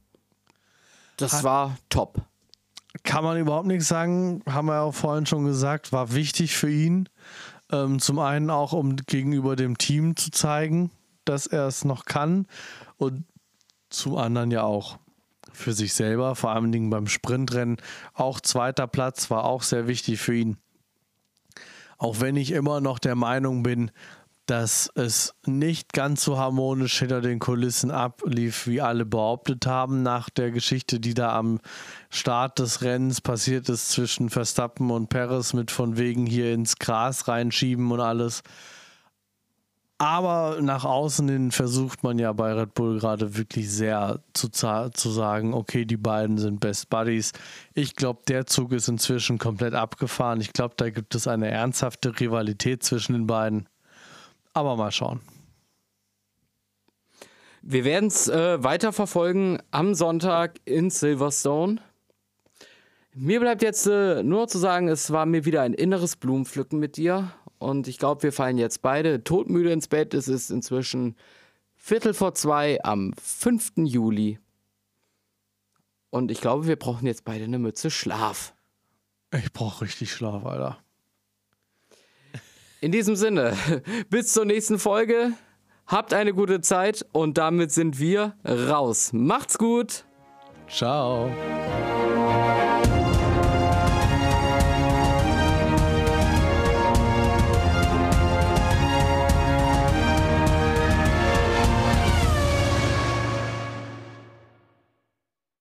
Das Hat, war top. Kann man überhaupt nichts sagen, haben wir auch vorhin schon gesagt, war wichtig für ihn. Ähm, zum einen auch, um gegenüber dem Team zu zeigen, dass er es noch kann. Und zum anderen ja auch für sich selber, vor allen Dingen beim Sprintrennen. Auch zweiter Platz war auch sehr wichtig für ihn. Auch wenn ich immer noch der Meinung bin, dass es nicht ganz so harmonisch hinter den Kulissen ablief, wie alle behauptet haben, nach der Geschichte, die da am Start des Rennens passiert ist zwischen Verstappen und Perez mit von wegen hier ins Gras reinschieben und alles. Aber nach außen hin versucht man ja bei Red Bull gerade wirklich sehr zu, zu sagen, okay, die beiden sind Best Buddies. Ich glaube, der Zug ist inzwischen komplett abgefahren. Ich glaube, da gibt es eine ernsthafte Rivalität zwischen den beiden. Aber mal schauen. Wir werden es äh, weiterverfolgen am Sonntag in Silverstone. Mir bleibt jetzt äh, nur zu sagen, es war mir wieder ein inneres Blumenpflücken mit dir und ich glaube, wir fallen jetzt beide todmüde ins Bett. Es ist inzwischen Viertel vor zwei am 5. Juli. Und ich glaube, wir brauchen jetzt beide eine Mütze Schlaf. Ich brauche richtig Schlaf, Alter. In diesem Sinne, bis zur nächsten Folge. Habt eine gute Zeit und damit sind wir raus. Macht's gut. Ciao.